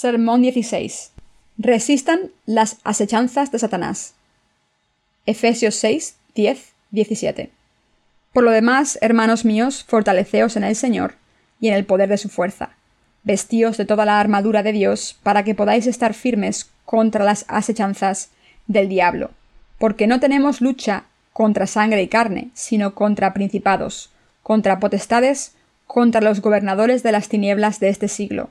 Sermón 16. Resistan las asechanzas de Satanás. Efesios 6, 10, 17. Por lo demás, hermanos míos, fortaleceos en el Señor y en el poder de su fuerza. Vestíos de toda la armadura de Dios para que podáis estar firmes contra las asechanzas del diablo, porque no tenemos lucha contra sangre y carne, sino contra principados, contra potestades, contra los gobernadores de las tinieblas de este siglo,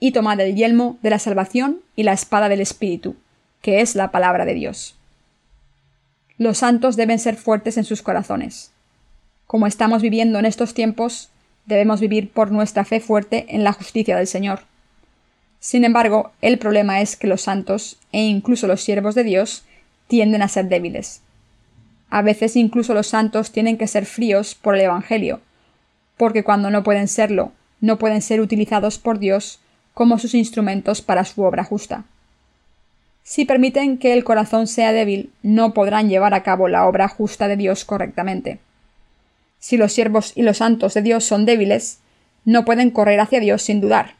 y tomad el yelmo de la salvación y la espada del Espíritu, que es la palabra de Dios. Los santos deben ser fuertes en sus corazones. Como estamos viviendo en estos tiempos, debemos vivir por nuestra fe fuerte en la justicia del Señor. Sin embargo, el problema es que los santos, e incluso los siervos de Dios, tienden a ser débiles. A veces incluso los santos tienen que ser fríos por el Evangelio, porque cuando no pueden serlo, no pueden ser utilizados por Dios como sus instrumentos para su obra justa. Si permiten que el corazón sea débil, no podrán llevar a cabo la obra justa de Dios correctamente. Si los siervos y los santos de Dios son débiles, no pueden correr hacia Dios sin dudar.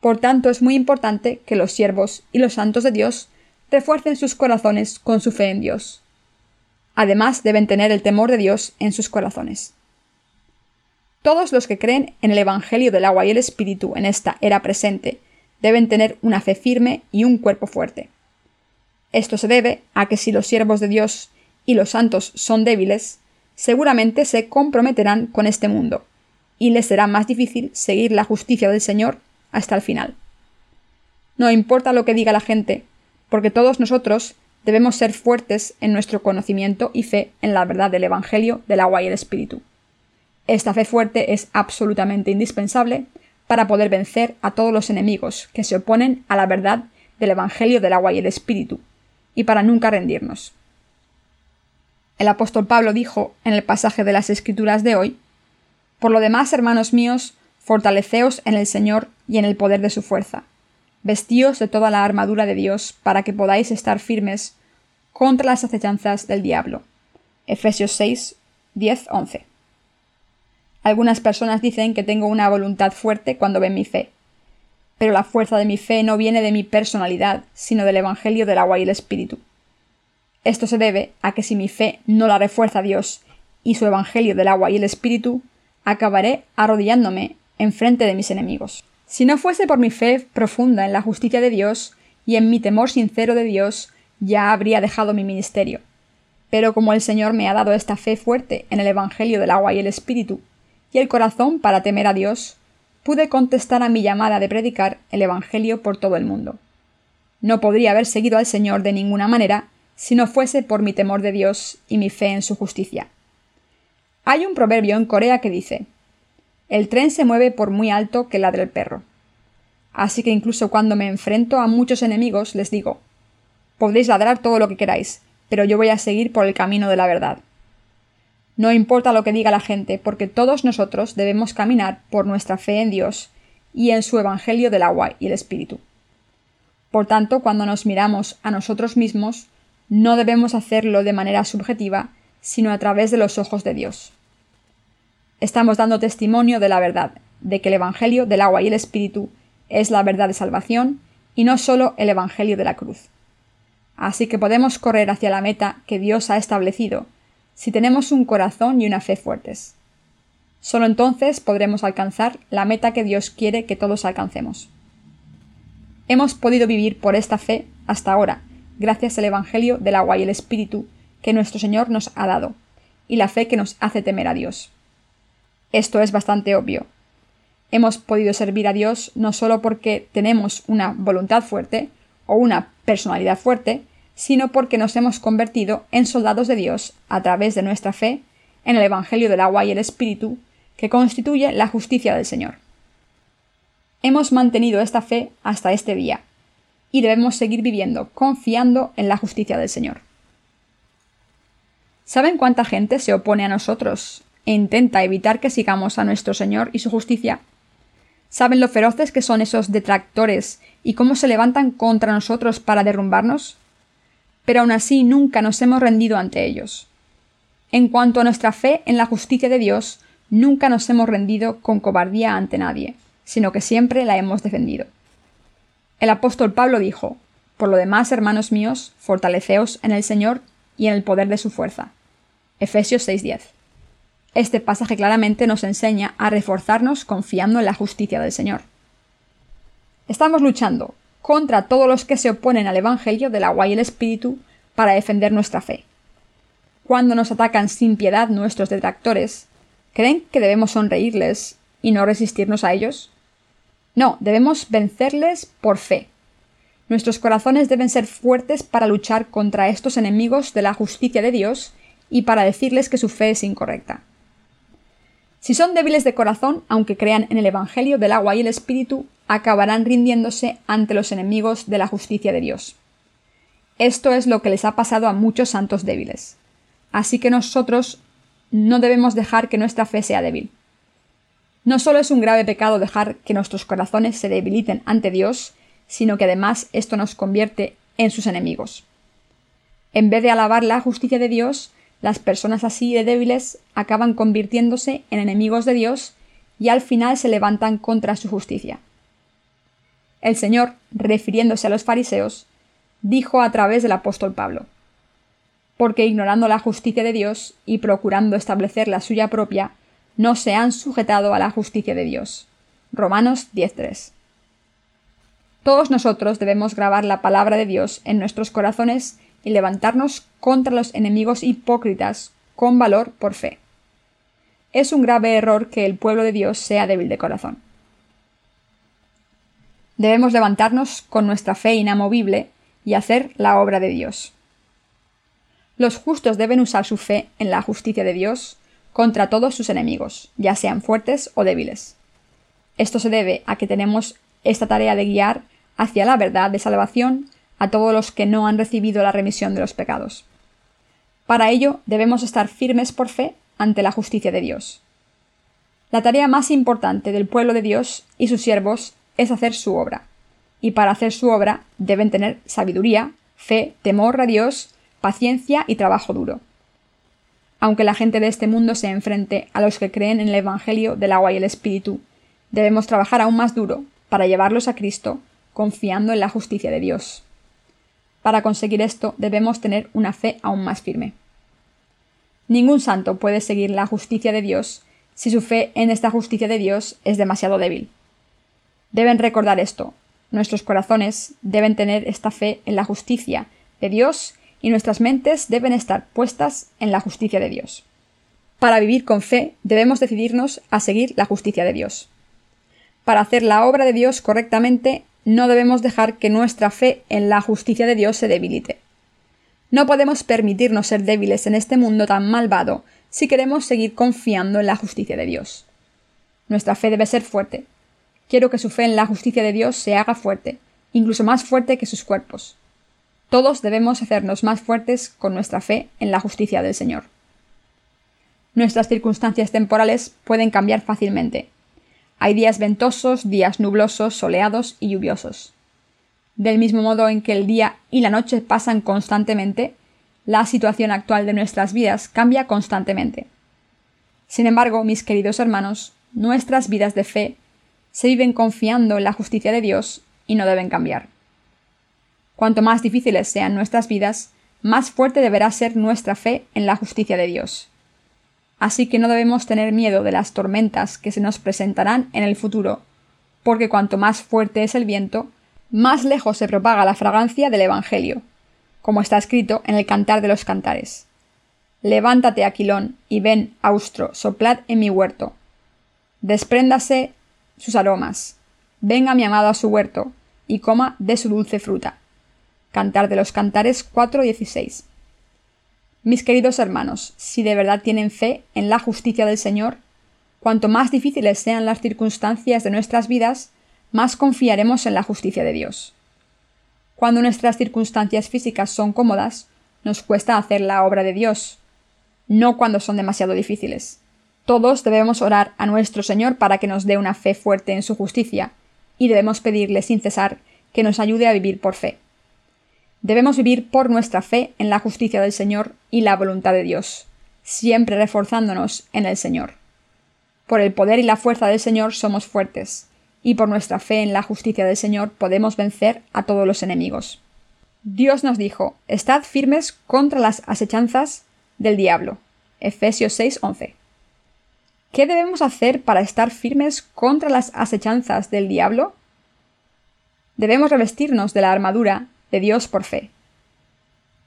Por tanto, es muy importante que los siervos y los santos de Dios refuercen sus corazones con su fe en Dios. Además, deben tener el temor de Dios en sus corazones. Todos los que creen en el Evangelio del agua y el Espíritu en esta era presente deben tener una fe firme y un cuerpo fuerte. Esto se debe a que si los siervos de Dios y los santos son débiles, seguramente se comprometerán con este mundo, y les será más difícil seguir la justicia del Señor hasta el final. No importa lo que diga la gente, porque todos nosotros debemos ser fuertes en nuestro conocimiento y fe en la verdad del Evangelio del agua y el Espíritu. Esta fe fuerte es absolutamente indispensable para poder vencer a todos los enemigos que se oponen a la verdad del Evangelio del agua y el Espíritu, y para nunca rendirnos. El apóstol Pablo dijo en el pasaje de las Escrituras de hoy, Por lo demás, hermanos míos, fortaleceos en el Señor y en el poder de su fuerza. Vestíos de toda la armadura de Dios para que podáis estar firmes contra las acechanzas del diablo. Efesios 6, 10, 11. Algunas personas dicen que tengo una voluntad fuerte cuando ven mi fe. Pero la fuerza de mi fe no viene de mi personalidad, sino del Evangelio del agua y el Espíritu. Esto se debe a que si mi fe no la refuerza Dios y su Evangelio del agua y el Espíritu, acabaré arrodillándome en frente de mis enemigos. Si no fuese por mi fe profunda en la justicia de Dios y en mi temor sincero de Dios, ya habría dejado mi ministerio. Pero como el Señor me ha dado esta fe fuerte en el Evangelio del agua y el Espíritu, y el corazón para temer a Dios, pude contestar a mi llamada de predicar el Evangelio por todo el mundo. No podría haber seguido al Señor de ninguna manera si no fuese por mi temor de Dios y mi fe en su justicia. Hay un proverbio en Corea que dice El tren se mueve por muy alto que ladre el perro. Así que incluso cuando me enfrento a muchos enemigos les digo Podréis ladrar todo lo que queráis, pero yo voy a seguir por el camino de la verdad. No importa lo que diga la gente, porque todos nosotros debemos caminar por nuestra fe en Dios y en su Evangelio del agua y el Espíritu. Por tanto, cuando nos miramos a nosotros mismos, no debemos hacerlo de manera subjetiva, sino a través de los ojos de Dios. Estamos dando testimonio de la verdad, de que el Evangelio del agua y el Espíritu es la verdad de salvación y no solo el Evangelio de la cruz. Así que podemos correr hacia la meta que Dios ha establecido, si tenemos un corazón y una fe fuertes. Solo entonces podremos alcanzar la meta que Dios quiere que todos alcancemos. Hemos podido vivir por esta fe hasta ahora, gracias al Evangelio del agua y el Espíritu que nuestro Señor nos ha dado, y la fe que nos hace temer a Dios. Esto es bastante obvio. Hemos podido servir a Dios no solo porque tenemos una voluntad fuerte o una personalidad fuerte, sino porque nos hemos convertido en soldados de Dios a través de nuestra fe en el Evangelio del agua y el Espíritu, que constituye la justicia del Señor. Hemos mantenido esta fe hasta este día, y debemos seguir viviendo confiando en la justicia del Señor. ¿Saben cuánta gente se opone a nosotros e intenta evitar que sigamos a nuestro Señor y su justicia? ¿Saben lo feroces que son esos detractores y cómo se levantan contra nosotros para derrumbarnos? Pero aún así nunca nos hemos rendido ante ellos. En cuanto a nuestra fe en la justicia de Dios, nunca nos hemos rendido con cobardía ante nadie, sino que siempre la hemos defendido. El apóstol Pablo dijo, Por lo demás, hermanos míos, fortaleceos en el Señor y en el poder de su fuerza. Efesios 6:10. Este pasaje claramente nos enseña a reforzarnos confiando en la justicia del Señor. Estamos luchando contra todos los que se oponen al Evangelio del agua y el Espíritu para defender nuestra fe. Cuando nos atacan sin piedad nuestros detractores, ¿creen que debemos sonreírles y no resistirnos a ellos? No, debemos vencerles por fe. Nuestros corazones deben ser fuertes para luchar contra estos enemigos de la justicia de Dios y para decirles que su fe es incorrecta. Si son débiles de corazón, aunque crean en el Evangelio del agua y el Espíritu, acabarán rindiéndose ante los enemigos de la justicia de Dios. Esto es lo que les ha pasado a muchos santos débiles. Así que nosotros no debemos dejar que nuestra fe sea débil. No solo es un grave pecado dejar que nuestros corazones se debiliten ante Dios, sino que además esto nos convierte en sus enemigos. En vez de alabar la justicia de Dios, las personas así de débiles acaban convirtiéndose en enemigos de Dios y al final se levantan contra su justicia. El Señor, refiriéndose a los fariseos, dijo a través del apóstol Pablo, porque ignorando la justicia de Dios y procurando establecer la suya propia, no se han sujetado a la justicia de Dios. Romanos 10.3. Todos nosotros debemos grabar la palabra de Dios en nuestros corazones y levantarnos contra los enemigos hipócritas con valor por fe. Es un grave error que el pueblo de Dios sea débil de corazón. Debemos levantarnos con nuestra fe inamovible y hacer la obra de Dios. Los justos deben usar su fe en la justicia de Dios contra todos sus enemigos, ya sean fuertes o débiles. Esto se debe a que tenemos esta tarea de guiar hacia la verdad de salvación a todos los que no han recibido la remisión de los pecados. Para ello debemos estar firmes por fe ante la justicia de Dios. La tarea más importante del pueblo de Dios y sus siervos es hacer su obra, y para hacer su obra deben tener sabiduría, fe, temor a Dios, paciencia y trabajo duro. Aunque la gente de este mundo se enfrente a los que creen en el Evangelio del agua y el Espíritu, debemos trabajar aún más duro para llevarlos a Cristo, confiando en la justicia de Dios. Para conseguir esto debemos tener una fe aún más firme. Ningún santo puede seguir la justicia de Dios si su fe en esta justicia de Dios es demasiado débil. Deben recordar esto. Nuestros corazones deben tener esta fe en la justicia de Dios y nuestras mentes deben estar puestas en la justicia de Dios. Para vivir con fe debemos decidirnos a seguir la justicia de Dios. Para hacer la obra de Dios correctamente no debemos dejar que nuestra fe en la justicia de Dios se debilite. No podemos permitirnos ser débiles en este mundo tan malvado si queremos seguir confiando en la justicia de Dios. Nuestra fe debe ser fuerte. Quiero que su fe en la justicia de Dios se haga fuerte, incluso más fuerte que sus cuerpos. Todos debemos hacernos más fuertes con nuestra fe en la justicia del Señor. Nuestras circunstancias temporales pueden cambiar fácilmente, hay días ventosos, días nublosos, soleados y lluviosos. Del mismo modo en que el día y la noche pasan constantemente, la situación actual de nuestras vidas cambia constantemente. Sin embargo, mis queridos hermanos, nuestras vidas de fe se viven confiando en la justicia de Dios y no deben cambiar. Cuanto más difíciles sean nuestras vidas, más fuerte deberá ser nuestra fe en la justicia de Dios así que no debemos tener miedo de las tormentas que se nos presentarán en el futuro, porque cuanto más fuerte es el viento, más lejos se propaga la fragancia del Evangelio, como está escrito en el Cantar de los Cantares. Levántate, Aquilón, y ven, Austro, soplad en mi huerto. Despréndase sus aromas. Venga mi amado a su huerto, y coma de su dulce fruta. Cantar de los Cantares 4.16. Mis queridos hermanos, si de verdad tienen fe en la justicia del Señor, cuanto más difíciles sean las circunstancias de nuestras vidas, más confiaremos en la justicia de Dios. Cuando nuestras circunstancias físicas son cómodas, nos cuesta hacer la obra de Dios, no cuando son demasiado difíciles. Todos debemos orar a nuestro Señor para que nos dé una fe fuerte en su justicia, y debemos pedirle sin cesar que nos ayude a vivir por fe. Debemos vivir por nuestra fe en la justicia del Señor y la voluntad de Dios, siempre reforzándonos en el Señor. Por el poder y la fuerza del Señor somos fuertes, y por nuestra fe en la justicia del Señor podemos vencer a todos los enemigos. Dios nos dijo, Estad firmes contra las asechanzas del diablo. Efesios 6:11. ¿Qué debemos hacer para estar firmes contra las asechanzas del diablo? Debemos revestirnos de la armadura de Dios por fe.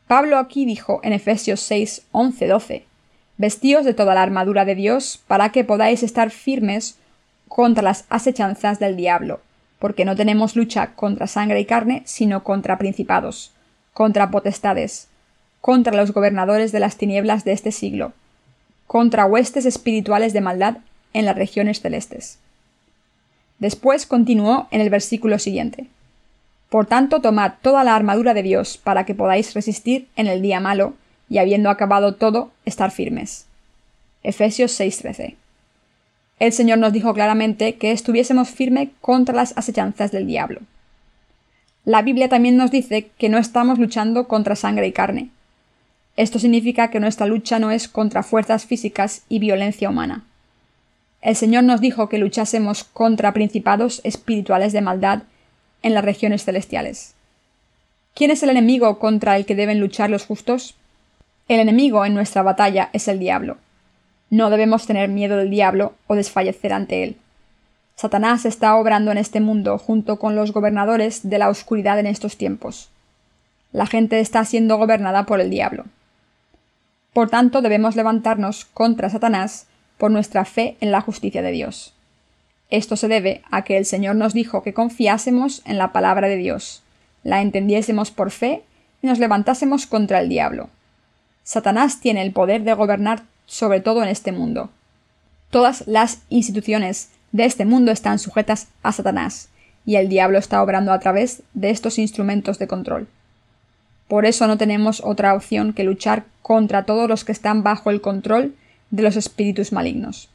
Pablo aquí dijo en Efesios 6, 11, 12, Vestíos de toda la armadura de Dios para que podáis estar firmes contra las asechanzas del diablo, porque no tenemos lucha contra sangre y carne, sino contra principados, contra potestades, contra los gobernadores de las tinieblas de este siglo, contra huestes espirituales de maldad en las regiones celestes. Después continuó en el versículo siguiente. Por tanto, tomad toda la armadura de Dios para que podáis resistir en el día malo, y habiendo acabado todo, estar firmes. Efesios 6:13. El Señor nos dijo claramente que estuviésemos firmes contra las asechanzas del diablo. La Biblia también nos dice que no estamos luchando contra sangre y carne. Esto significa que nuestra lucha no es contra fuerzas físicas y violencia humana. El Señor nos dijo que luchásemos contra principados espirituales de maldad en las regiones celestiales. ¿Quién es el enemigo contra el que deben luchar los justos? El enemigo en nuestra batalla es el diablo. No debemos tener miedo del diablo o desfallecer ante él. Satanás está obrando en este mundo junto con los gobernadores de la oscuridad en estos tiempos. La gente está siendo gobernada por el diablo. Por tanto, debemos levantarnos contra Satanás por nuestra fe en la justicia de Dios. Esto se debe a que el Señor nos dijo que confiásemos en la palabra de Dios, la entendiésemos por fe y nos levantásemos contra el diablo. Satanás tiene el poder de gobernar sobre todo en este mundo. Todas las instituciones de este mundo están sujetas a Satanás, y el diablo está obrando a través de estos instrumentos de control. Por eso no tenemos otra opción que luchar contra todos los que están bajo el control de los espíritus malignos.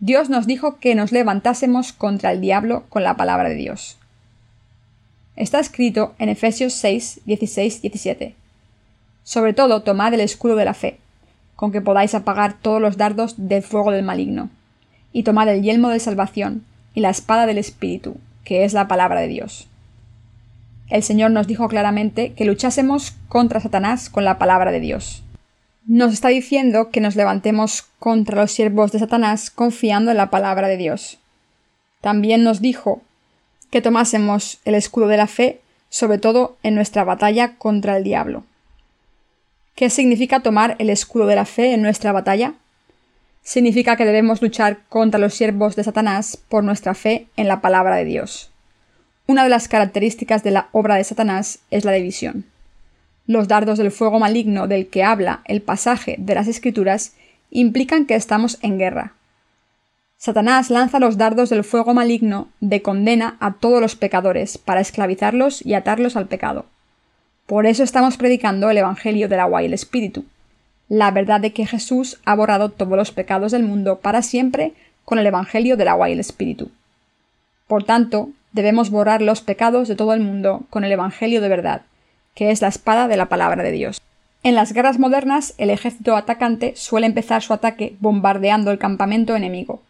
Dios nos dijo que nos levantásemos contra el diablo con la palabra de Dios. Está escrito en Efesios 6, 16, 17. Sobre todo, tomad el escudo de la fe, con que podáis apagar todos los dardos del fuego del maligno, y tomad el yelmo de salvación y la espada del Espíritu, que es la palabra de Dios. El Señor nos dijo claramente que luchásemos contra Satanás con la palabra de Dios nos está diciendo que nos levantemos contra los siervos de Satanás confiando en la palabra de Dios. También nos dijo que tomásemos el escudo de la fe, sobre todo en nuestra batalla contra el diablo. ¿Qué significa tomar el escudo de la fe en nuestra batalla? Significa que debemos luchar contra los siervos de Satanás por nuestra fe en la palabra de Dios. Una de las características de la obra de Satanás es la división. Los dardos del fuego maligno del que habla el pasaje de las Escrituras implican que estamos en guerra. Satanás lanza los dardos del fuego maligno de condena a todos los pecadores para esclavizarlos y atarlos al pecado. Por eso estamos predicando el Evangelio del agua y el Espíritu, la verdad de que Jesús ha borrado todos los pecados del mundo para siempre con el Evangelio del agua y el Espíritu. Por tanto, debemos borrar los pecados de todo el mundo con el Evangelio de verdad, que es la espada de la palabra de Dios. En las guerras modernas, el ejército atacante suele empezar su ataque bombardeando el campamento enemigo.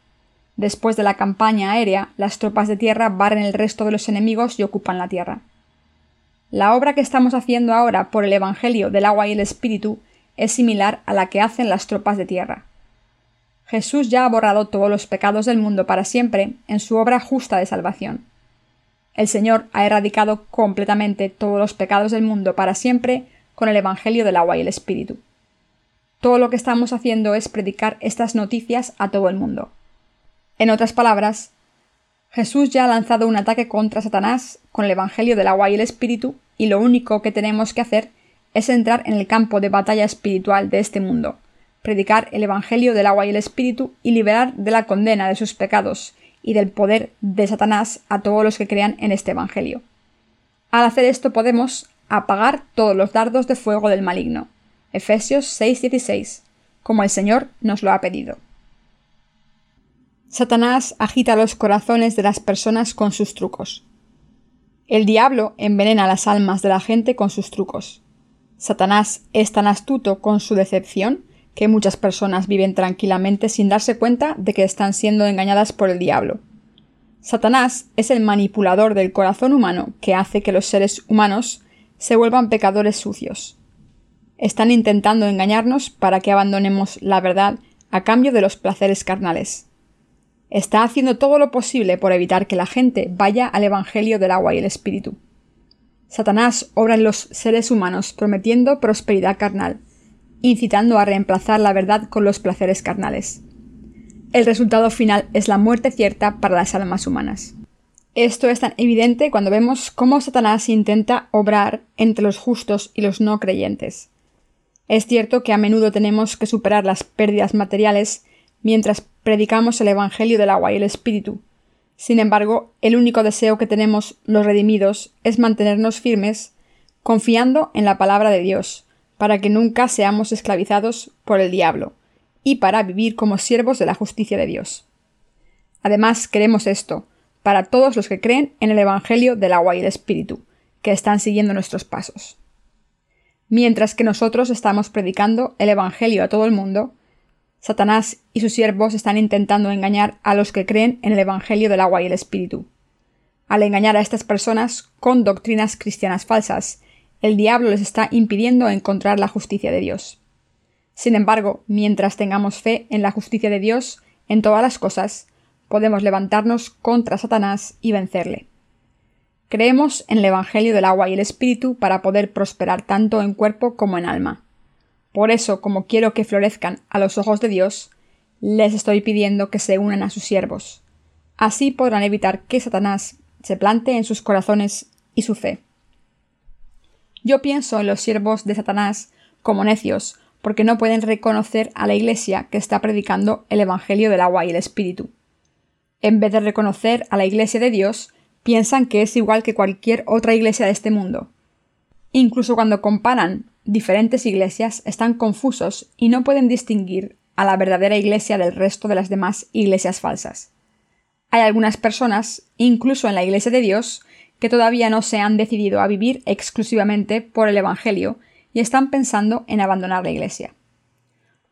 Después de la campaña aérea, las tropas de tierra barren el resto de los enemigos y ocupan la tierra. La obra que estamos haciendo ahora por el Evangelio del agua y el Espíritu es similar a la que hacen las tropas de tierra. Jesús ya ha borrado todos los pecados del mundo para siempre en su obra justa de salvación. El Señor ha erradicado completamente todos los pecados del mundo para siempre con el Evangelio del agua y el Espíritu. Todo lo que estamos haciendo es predicar estas noticias a todo el mundo. En otras palabras, Jesús ya ha lanzado un ataque contra Satanás con el Evangelio del agua y el Espíritu, y lo único que tenemos que hacer es entrar en el campo de batalla espiritual de este mundo, predicar el Evangelio del agua y el Espíritu y liberar de la condena de sus pecados y del poder de Satanás a todos los que crean en este Evangelio. Al hacer esto podemos apagar todos los dardos de fuego del maligno. Efesios 6:16, como el Señor nos lo ha pedido. Satanás agita los corazones de las personas con sus trucos. El diablo envenena las almas de la gente con sus trucos. Satanás es tan astuto con su decepción que muchas personas viven tranquilamente sin darse cuenta de que están siendo engañadas por el diablo. Satanás es el manipulador del corazón humano que hace que los seres humanos se vuelvan pecadores sucios. Están intentando engañarnos para que abandonemos la verdad a cambio de los placeres carnales está haciendo todo lo posible por evitar que la gente vaya al Evangelio del agua y el Espíritu. Satanás obra en los seres humanos prometiendo prosperidad carnal, incitando a reemplazar la verdad con los placeres carnales. El resultado final es la muerte cierta para las almas humanas. Esto es tan evidente cuando vemos cómo Satanás intenta obrar entre los justos y los no creyentes. Es cierto que a menudo tenemos que superar las pérdidas materiales mientras predicamos el Evangelio del agua y el Espíritu. Sin embargo, el único deseo que tenemos los redimidos es mantenernos firmes, confiando en la palabra de Dios, para que nunca seamos esclavizados por el diablo, y para vivir como siervos de la justicia de Dios. Además, queremos esto, para todos los que creen en el Evangelio del agua y el Espíritu, que están siguiendo nuestros pasos. Mientras que nosotros estamos predicando el Evangelio a todo el mundo, Satanás y sus siervos están intentando engañar a los que creen en el Evangelio del agua y el Espíritu. Al engañar a estas personas con doctrinas cristianas falsas, el diablo les está impidiendo encontrar la justicia de Dios. Sin embargo, mientras tengamos fe en la justicia de Dios en todas las cosas, podemos levantarnos contra Satanás y vencerle. Creemos en el Evangelio del agua y el Espíritu para poder prosperar tanto en cuerpo como en alma. Por eso, como quiero que florezcan a los ojos de Dios, les estoy pidiendo que se unan a sus siervos. Así podrán evitar que Satanás se plante en sus corazones y su fe. Yo pienso en los siervos de Satanás como necios, porque no pueden reconocer a la Iglesia que está predicando el Evangelio del agua y el Espíritu. En vez de reconocer a la Iglesia de Dios, piensan que es igual que cualquier otra iglesia de este mundo. Incluso cuando comparan diferentes iglesias están confusos y no pueden distinguir a la verdadera iglesia del resto de las demás iglesias falsas. Hay algunas personas, incluso en la iglesia de Dios, que todavía no se han decidido a vivir exclusivamente por el Evangelio y están pensando en abandonar la iglesia.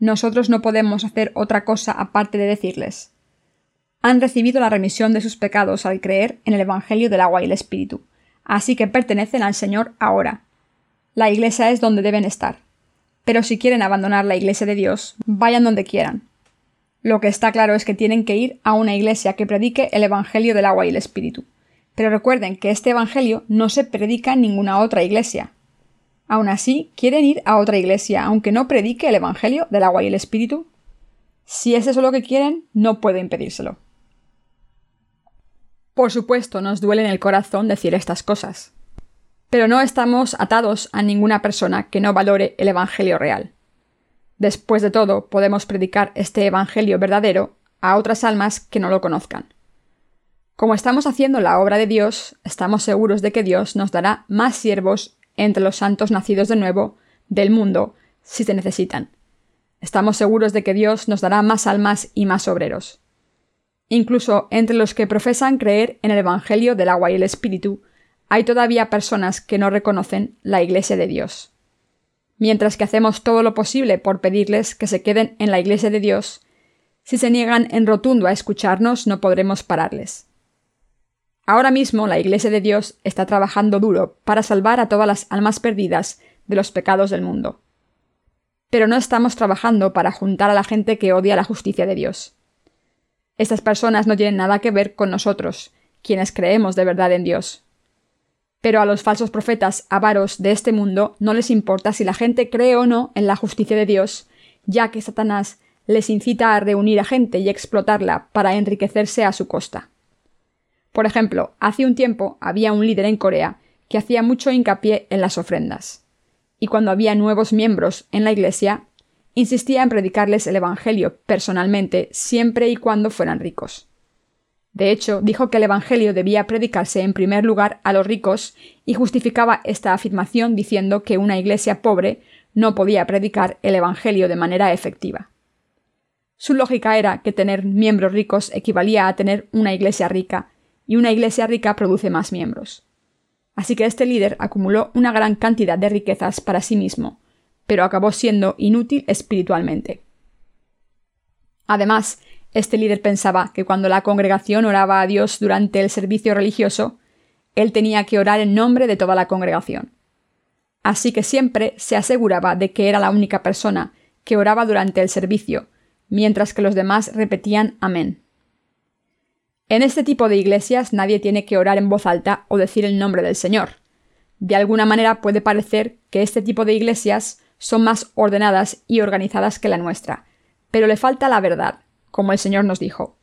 Nosotros no podemos hacer otra cosa aparte de decirles han recibido la remisión de sus pecados al creer en el Evangelio del agua y el Espíritu, así que pertenecen al Señor ahora, la iglesia es donde deben estar. Pero si quieren abandonar la iglesia de Dios, vayan donde quieran. Lo que está claro es que tienen que ir a una iglesia que predique el Evangelio del agua y el Espíritu. Pero recuerden que este Evangelio no se predica en ninguna otra iglesia. Aún así, ¿quieren ir a otra iglesia aunque no predique el Evangelio del agua y el Espíritu? Si es eso lo que quieren, no puedo impedírselo. Por supuesto, nos duele en el corazón decir estas cosas pero no estamos atados a ninguna persona que no valore el Evangelio real. Después de todo, podemos predicar este Evangelio verdadero a otras almas que no lo conozcan. Como estamos haciendo la obra de Dios, estamos seguros de que Dios nos dará más siervos entre los santos nacidos de nuevo del mundo si se necesitan. Estamos seguros de que Dios nos dará más almas y más obreros. Incluso entre los que profesan creer en el Evangelio del agua y el Espíritu, hay todavía personas que no reconocen la Iglesia de Dios. Mientras que hacemos todo lo posible por pedirles que se queden en la Iglesia de Dios, si se niegan en rotundo a escucharnos no podremos pararles. Ahora mismo la Iglesia de Dios está trabajando duro para salvar a todas las almas perdidas de los pecados del mundo. Pero no estamos trabajando para juntar a la gente que odia la justicia de Dios. Estas personas no tienen nada que ver con nosotros, quienes creemos de verdad en Dios. Pero a los falsos profetas avaros de este mundo no les importa si la gente cree o no en la justicia de Dios, ya que Satanás les incita a reunir a gente y explotarla para enriquecerse a su costa. Por ejemplo, hace un tiempo había un líder en Corea que hacía mucho hincapié en las ofrendas. Y cuando había nuevos miembros en la Iglesia, insistía en predicarles el Evangelio personalmente siempre y cuando fueran ricos. De hecho, dijo que el Evangelio debía predicarse en primer lugar a los ricos y justificaba esta afirmación diciendo que una iglesia pobre no podía predicar el Evangelio de manera efectiva. Su lógica era que tener miembros ricos equivalía a tener una iglesia rica, y una iglesia rica produce más miembros. Así que este líder acumuló una gran cantidad de riquezas para sí mismo, pero acabó siendo inútil espiritualmente. Además, este líder pensaba que cuando la congregación oraba a Dios durante el servicio religioso, él tenía que orar en nombre de toda la congregación. Así que siempre se aseguraba de que era la única persona que oraba durante el servicio, mientras que los demás repetían Amén. En este tipo de iglesias nadie tiene que orar en voz alta o decir el nombre del Señor. De alguna manera puede parecer que este tipo de iglesias son más ordenadas y organizadas que la nuestra, pero le falta la verdad, como el Señor nos dijo.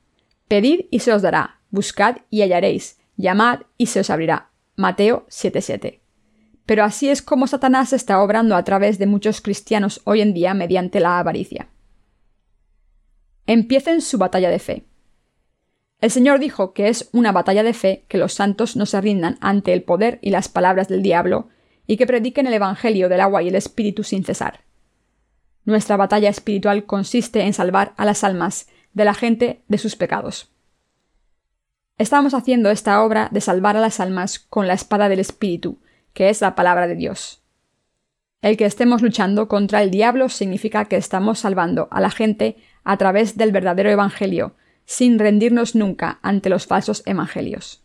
Pedid y se os dará, buscad y hallaréis, llamad y se os abrirá. Mateo 7:7. Pero así es como Satanás está obrando a través de muchos cristianos hoy en día mediante la avaricia. Empiecen su batalla de fe. El Señor dijo que es una batalla de fe que los santos no se rindan ante el poder y las palabras del diablo, y que prediquen el Evangelio del agua y el Espíritu sin cesar. Nuestra batalla espiritual consiste en salvar a las almas de la gente de sus pecados. Estamos haciendo esta obra de salvar a las almas con la espada del Espíritu, que es la palabra de Dios. El que estemos luchando contra el diablo significa que estamos salvando a la gente a través del verdadero Evangelio, sin rendirnos nunca ante los falsos Evangelios.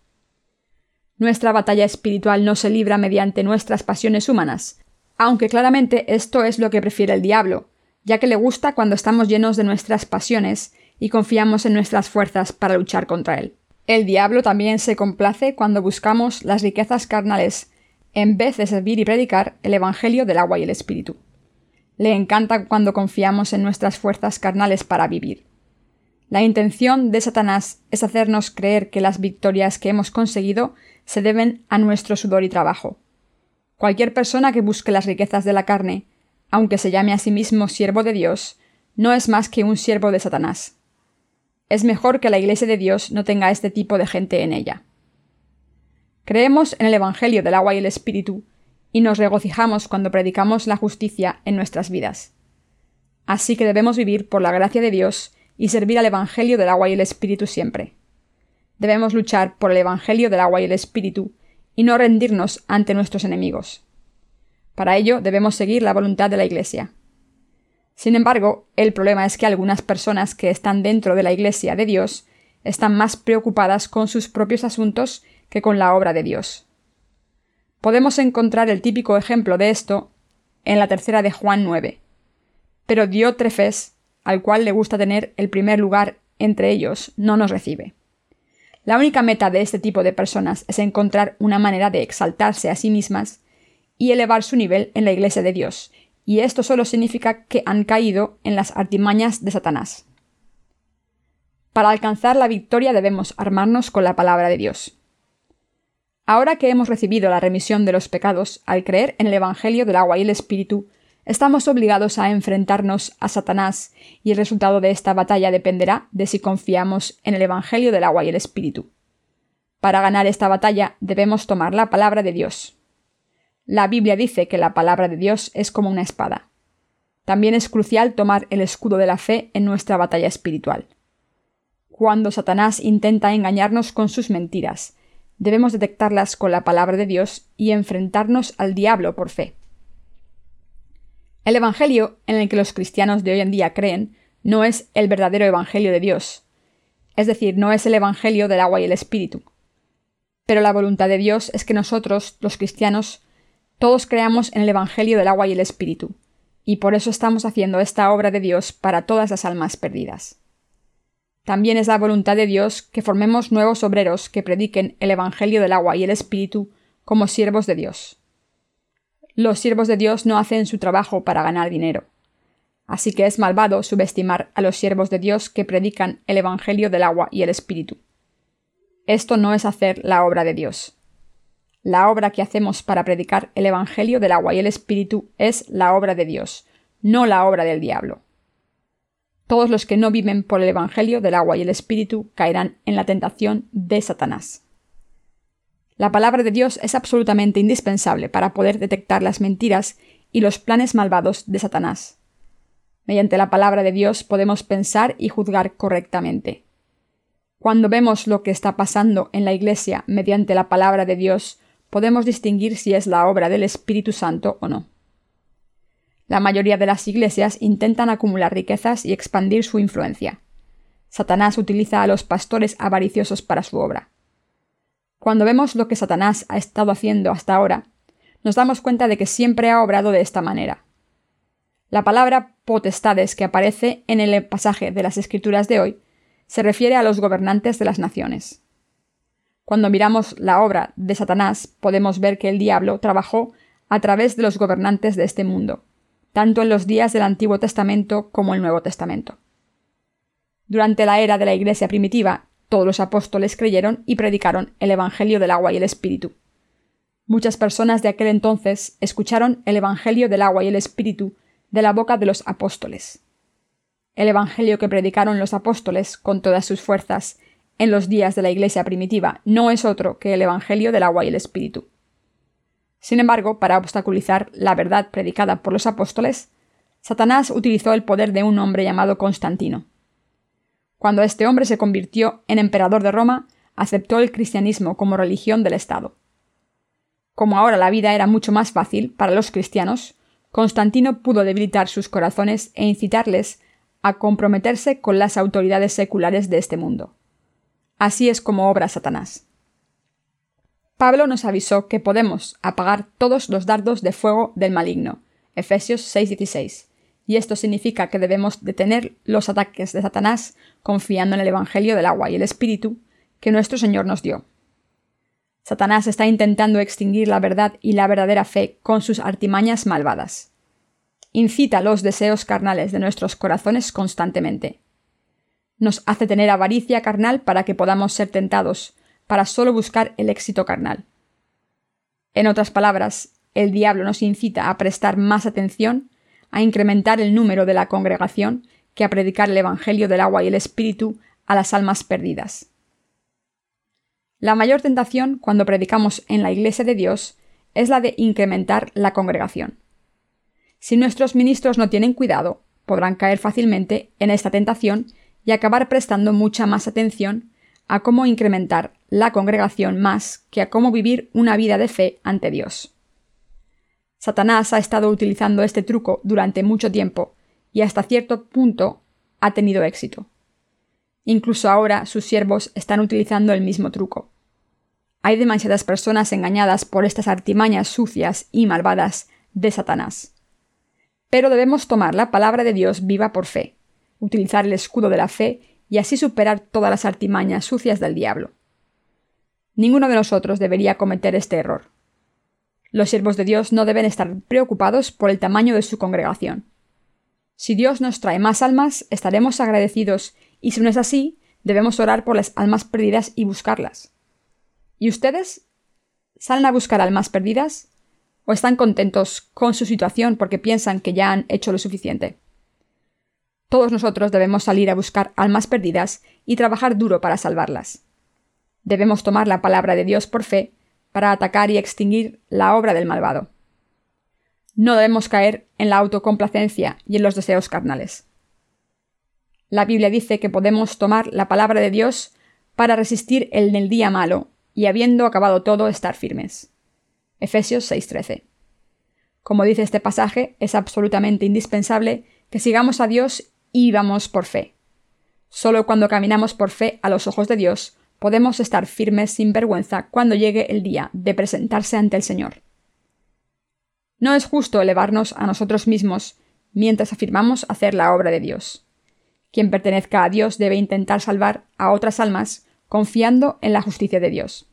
Nuestra batalla espiritual no se libra mediante nuestras pasiones humanas, aunque claramente esto es lo que prefiere el diablo, ya que le gusta cuando estamos llenos de nuestras pasiones y confiamos en nuestras fuerzas para luchar contra él. El diablo también se complace cuando buscamos las riquezas carnales en vez de servir y predicar el Evangelio del agua y el Espíritu. Le encanta cuando confiamos en nuestras fuerzas carnales para vivir. La intención de Satanás es hacernos creer que las victorias que hemos conseguido se deben a nuestro sudor y trabajo. Cualquier persona que busque las riquezas de la carne, aunque se llame a sí mismo siervo de Dios, no es más que un siervo de Satanás. Es mejor que la Iglesia de Dios no tenga este tipo de gente en ella. Creemos en el Evangelio del agua y el Espíritu, y nos regocijamos cuando predicamos la justicia en nuestras vidas. Así que debemos vivir por la gracia de Dios y servir al Evangelio del agua y el Espíritu siempre. Debemos luchar por el Evangelio del agua y el Espíritu, y no rendirnos ante nuestros enemigos. Para ello debemos seguir la voluntad de la Iglesia. Sin embargo, el problema es que algunas personas que están dentro de la Iglesia de Dios están más preocupadas con sus propios asuntos que con la obra de Dios. Podemos encontrar el típico ejemplo de esto en la tercera de Juan 9. Pero Diótrefes, al cual le gusta tener el primer lugar entre ellos, no nos recibe. La única meta de este tipo de personas es encontrar una manera de exaltarse a sí mismas y elevar su nivel en la Iglesia de Dios, y esto solo significa que han caído en las artimañas de Satanás. Para alcanzar la victoria debemos armarnos con la palabra de Dios. Ahora que hemos recibido la remisión de los pecados al creer en el Evangelio del agua y el Espíritu, estamos obligados a enfrentarnos a Satanás y el resultado de esta batalla dependerá de si confiamos en el Evangelio del agua y el Espíritu. Para ganar esta batalla debemos tomar la palabra de Dios. La Biblia dice que la palabra de Dios es como una espada. También es crucial tomar el escudo de la fe en nuestra batalla espiritual. Cuando Satanás intenta engañarnos con sus mentiras, debemos detectarlas con la palabra de Dios y enfrentarnos al diablo por fe. El Evangelio en el que los cristianos de hoy en día creen no es el verdadero Evangelio de Dios, es decir, no es el Evangelio del agua y el Espíritu. Pero la voluntad de Dios es que nosotros, los cristianos, todos creamos en el Evangelio del agua y el Espíritu, y por eso estamos haciendo esta obra de Dios para todas las almas perdidas. También es la voluntad de Dios que formemos nuevos obreros que prediquen el Evangelio del agua y el Espíritu como siervos de Dios. Los siervos de Dios no hacen su trabajo para ganar dinero. Así que es malvado subestimar a los siervos de Dios que predican el Evangelio del agua y el Espíritu. Esto no es hacer la obra de Dios. La obra que hacemos para predicar el Evangelio del agua y el Espíritu es la obra de Dios, no la obra del diablo. Todos los que no viven por el Evangelio del agua y el Espíritu caerán en la tentación de Satanás. La palabra de Dios es absolutamente indispensable para poder detectar las mentiras y los planes malvados de Satanás. Mediante la palabra de Dios podemos pensar y juzgar correctamente. Cuando vemos lo que está pasando en la Iglesia mediante la palabra de Dios, podemos distinguir si es la obra del Espíritu Santo o no. La mayoría de las iglesias intentan acumular riquezas y expandir su influencia. Satanás utiliza a los pastores avariciosos para su obra. Cuando vemos lo que Satanás ha estado haciendo hasta ahora, nos damos cuenta de que siempre ha obrado de esta manera. La palabra potestades que aparece en el pasaje de las Escrituras de hoy se refiere a los gobernantes de las naciones. Cuando miramos la obra de Satanás, podemos ver que el diablo trabajó a través de los gobernantes de este mundo, tanto en los días del Antiguo Testamento como el Nuevo Testamento. Durante la era de la Iglesia primitiva, todos los apóstoles creyeron y predicaron el Evangelio del agua y el Espíritu. Muchas personas de aquel entonces escucharon el Evangelio del agua y el Espíritu de la boca de los apóstoles. El Evangelio que predicaron los apóstoles con todas sus fuerzas en los días de la Iglesia primitiva no es otro que el Evangelio del agua y el Espíritu. Sin embargo, para obstaculizar la verdad predicada por los apóstoles, Satanás utilizó el poder de un hombre llamado Constantino. Cuando este hombre se convirtió en emperador de Roma, aceptó el cristianismo como religión del Estado. Como ahora la vida era mucho más fácil para los cristianos, Constantino pudo debilitar sus corazones e incitarles a comprometerse con las autoridades seculares de este mundo. Así es como obra Satanás. Pablo nos avisó que podemos apagar todos los dardos de fuego del maligno. Efesios 6:16. Y esto significa que debemos detener los ataques de Satanás confiando en el Evangelio del agua y el Espíritu que nuestro Señor nos dio. Satanás está intentando extinguir la verdad y la verdadera fe con sus artimañas malvadas. Incita los deseos carnales de nuestros corazones constantemente. Nos hace tener avaricia carnal para que podamos ser tentados, para solo buscar el éxito carnal. En otras palabras, el diablo nos incita a prestar más atención, a incrementar el número de la congregación, que a predicar el Evangelio del agua y el Espíritu a las almas perdidas. La mayor tentación cuando predicamos en la Iglesia de Dios es la de incrementar la congregación. Si nuestros ministros no tienen cuidado, podrán caer fácilmente en esta tentación y acabar prestando mucha más atención a cómo incrementar la congregación más que a cómo vivir una vida de fe ante Dios. Satanás ha estado utilizando este truco durante mucho tiempo y hasta cierto punto ha tenido éxito. Incluso ahora sus siervos están utilizando el mismo truco. Hay demasiadas personas engañadas por estas artimañas sucias y malvadas de Satanás. Pero debemos tomar la palabra de Dios viva por fe, utilizar el escudo de la fe y así superar todas las artimañas sucias del diablo. Ninguno de nosotros debería cometer este error. Los siervos de Dios no deben estar preocupados por el tamaño de su congregación. Si Dios nos trae más almas, estaremos agradecidos, y si no es así, debemos orar por las almas perdidas y buscarlas. ¿Y ustedes? ¿Salen a buscar almas perdidas? ¿O están contentos con su situación porque piensan que ya han hecho lo suficiente? Todos nosotros debemos salir a buscar almas perdidas y trabajar duro para salvarlas. Debemos tomar la palabra de Dios por fe para atacar y extinguir la obra del malvado. No debemos caer en la autocomplacencia y en los deseos carnales. La Biblia dice que podemos tomar la palabra de Dios para resistir el día malo y habiendo acabado todo estar firmes. Efesios 6:13. Como dice este pasaje, es absolutamente indispensable que sigamos a Dios y vamos por fe. Solo cuando caminamos por fe a los ojos de Dios podemos estar firmes sin vergüenza cuando llegue el día de presentarse ante el Señor. No es justo elevarnos a nosotros mismos mientras afirmamos hacer la obra de Dios. Quien pertenezca a Dios debe intentar salvar a otras almas confiando en la justicia de Dios.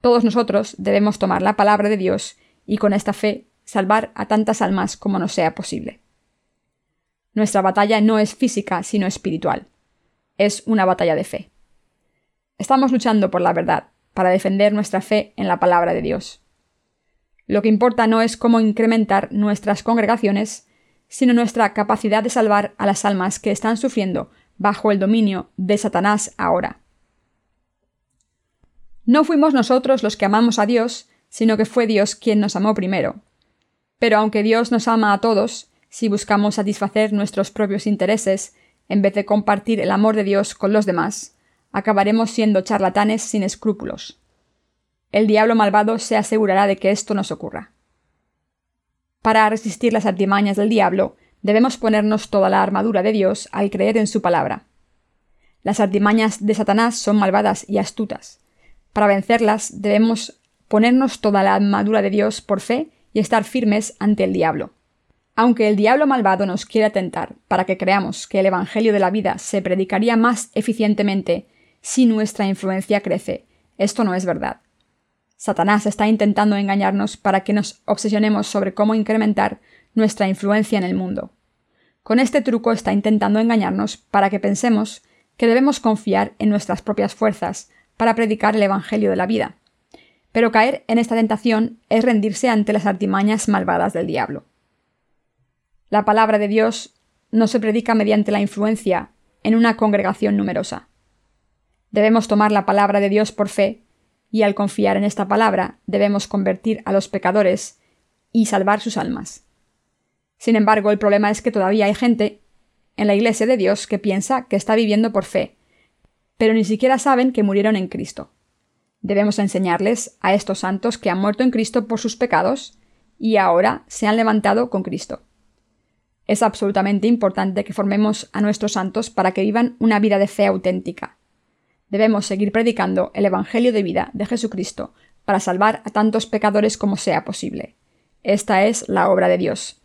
Todos nosotros debemos tomar la palabra de Dios y con esta fe salvar a tantas almas como nos sea posible. Nuestra batalla no es física, sino espiritual. Es una batalla de fe. Estamos luchando por la verdad, para defender nuestra fe en la palabra de Dios. Lo que importa no es cómo incrementar nuestras congregaciones, sino nuestra capacidad de salvar a las almas que están sufriendo bajo el dominio de Satanás ahora. No fuimos nosotros los que amamos a Dios, sino que fue Dios quien nos amó primero. Pero aunque Dios nos ama a todos, si buscamos satisfacer nuestros propios intereses, en vez de compartir el amor de Dios con los demás, acabaremos siendo charlatanes sin escrúpulos. El diablo malvado se asegurará de que esto nos ocurra. Para resistir las artimañas del diablo, debemos ponernos toda la armadura de Dios al creer en su palabra. Las artimañas de Satanás son malvadas y astutas. Para vencerlas debemos ponernos toda la armadura de Dios por fe y estar firmes ante el diablo. Aunque el diablo malvado nos quiera tentar para que creamos que el Evangelio de la vida se predicaría más eficientemente si nuestra influencia crece, esto no es verdad. Satanás está intentando engañarnos para que nos obsesionemos sobre cómo incrementar nuestra influencia en el mundo. Con este truco está intentando engañarnos para que pensemos que debemos confiar en nuestras propias fuerzas para predicar el Evangelio de la vida. Pero caer en esta tentación es rendirse ante las artimañas malvadas del diablo. La palabra de Dios no se predica mediante la influencia en una congregación numerosa. Debemos tomar la palabra de Dios por fe y al confiar en esta palabra debemos convertir a los pecadores y salvar sus almas. Sin embargo, el problema es que todavía hay gente en la Iglesia de Dios que piensa que está viviendo por fe, pero ni siquiera saben que murieron en Cristo. Debemos enseñarles a estos santos que han muerto en Cristo por sus pecados y ahora se han levantado con Cristo. Es absolutamente importante que formemos a nuestros santos para que vivan una vida de fe auténtica, Debemos seguir predicando el Evangelio de vida de Jesucristo para salvar a tantos pecadores como sea posible. Esta es la obra de Dios.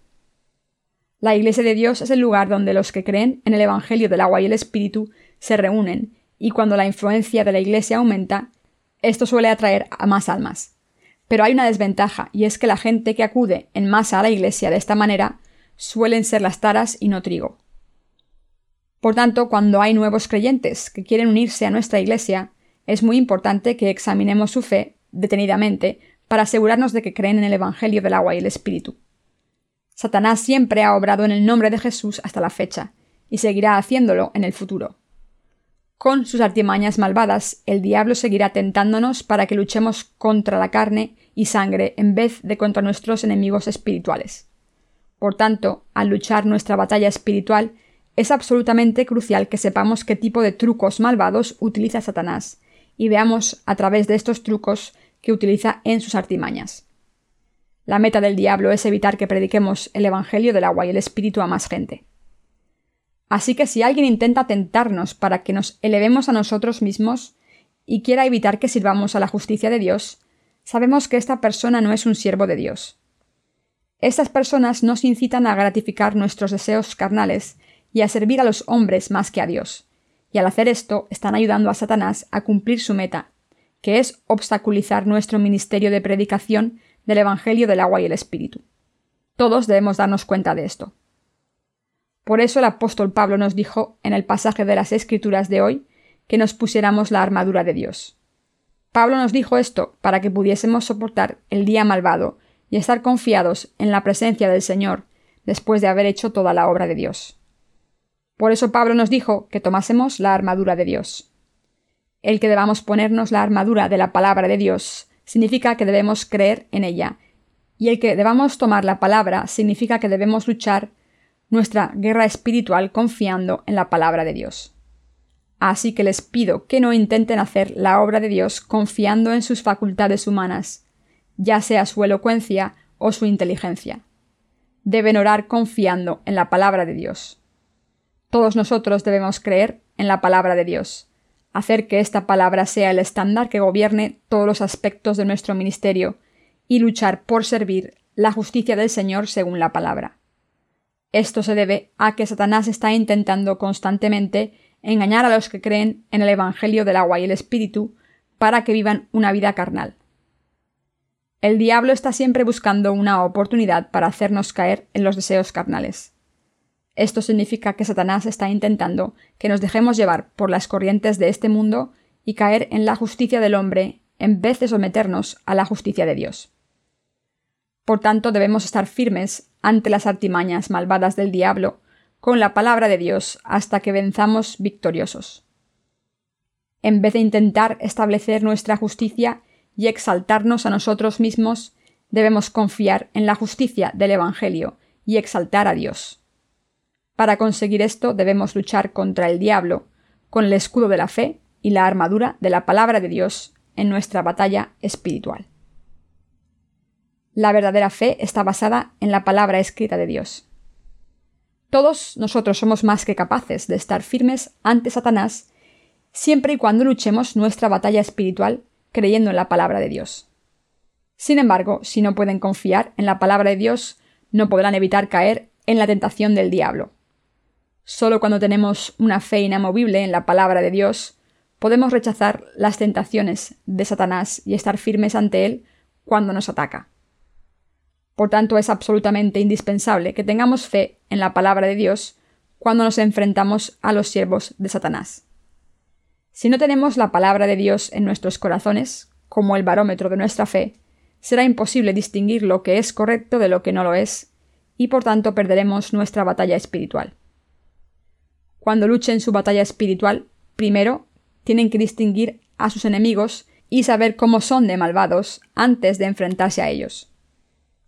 La Iglesia de Dios es el lugar donde los que creen en el Evangelio del agua y el Espíritu se reúnen, y cuando la influencia de la Iglesia aumenta, esto suele atraer a más almas. Pero hay una desventaja, y es que la gente que acude en masa a la Iglesia de esta manera suelen ser las taras y no trigo. Por tanto, cuando hay nuevos creyentes que quieren unirse a nuestra Iglesia, es muy importante que examinemos su fe detenidamente para asegurarnos de que creen en el Evangelio del agua y el Espíritu. Satanás siempre ha obrado en el nombre de Jesús hasta la fecha, y seguirá haciéndolo en el futuro. Con sus artimañas malvadas, el diablo seguirá tentándonos para que luchemos contra la carne y sangre en vez de contra nuestros enemigos espirituales. Por tanto, al luchar nuestra batalla espiritual, es absolutamente crucial que sepamos qué tipo de trucos malvados utiliza Satanás y veamos a través de estos trucos que utiliza en sus artimañas. La meta del diablo es evitar que prediquemos el Evangelio del agua y el Espíritu a más gente. Así que si alguien intenta tentarnos para que nos elevemos a nosotros mismos y quiera evitar que sirvamos a la justicia de Dios, sabemos que esta persona no es un siervo de Dios. Estas personas nos incitan a gratificar nuestros deseos carnales y a servir a los hombres más que a Dios. Y al hacer esto están ayudando a Satanás a cumplir su meta, que es obstaculizar nuestro ministerio de predicación del Evangelio del agua y el Espíritu. Todos debemos darnos cuenta de esto. Por eso el apóstol Pablo nos dijo en el pasaje de las Escrituras de hoy que nos pusiéramos la armadura de Dios. Pablo nos dijo esto para que pudiésemos soportar el día malvado y estar confiados en la presencia del Señor después de haber hecho toda la obra de Dios. Por eso Pablo nos dijo que tomásemos la armadura de Dios. El que debamos ponernos la armadura de la palabra de Dios significa que debemos creer en ella, y el que debamos tomar la palabra significa que debemos luchar nuestra guerra espiritual confiando en la palabra de Dios. Así que les pido que no intenten hacer la obra de Dios confiando en sus facultades humanas, ya sea su elocuencia o su inteligencia. Deben orar confiando en la palabra de Dios. Todos nosotros debemos creer en la palabra de Dios, hacer que esta palabra sea el estándar que gobierne todos los aspectos de nuestro ministerio y luchar por servir la justicia del Señor según la palabra. Esto se debe a que Satanás está intentando constantemente engañar a los que creen en el Evangelio del agua y el Espíritu para que vivan una vida carnal. El diablo está siempre buscando una oportunidad para hacernos caer en los deseos carnales. Esto significa que Satanás está intentando que nos dejemos llevar por las corrientes de este mundo y caer en la justicia del hombre en vez de someternos a la justicia de Dios. Por tanto, debemos estar firmes ante las artimañas malvadas del diablo con la palabra de Dios hasta que venzamos victoriosos. En vez de intentar establecer nuestra justicia y exaltarnos a nosotros mismos, debemos confiar en la justicia del Evangelio y exaltar a Dios. Para conseguir esto debemos luchar contra el diablo, con el escudo de la fe y la armadura de la palabra de Dios en nuestra batalla espiritual. La verdadera fe está basada en la palabra escrita de Dios. Todos nosotros somos más que capaces de estar firmes ante Satanás siempre y cuando luchemos nuestra batalla espiritual creyendo en la palabra de Dios. Sin embargo, si no pueden confiar en la palabra de Dios, no podrán evitar caer en la tentación del diablo. Solo cuando tenemos una fe inamovible en la palabra de Dios, podemos rechazar las tentaciones de Satanás y estar firmes ante él cuando nos ataca. Por tanto, es absolutamente indispensable que tengamos fe en la palabra de Dios cuando nos enfrentamos a los siervos de Satanás. Si no tenemos la palabra de Dios en nuestros corazones, como el barómetro de nuestra fe, será imposible distinguir lo que es correcto de lo que no lo es, y por tanto perderemos nuestra batalla espiritual. Cuando luchen su batalla espiritual, primero tienen que distinguir a sus enemigos y saber cómo son de malvados antes de enfrentarse a ellos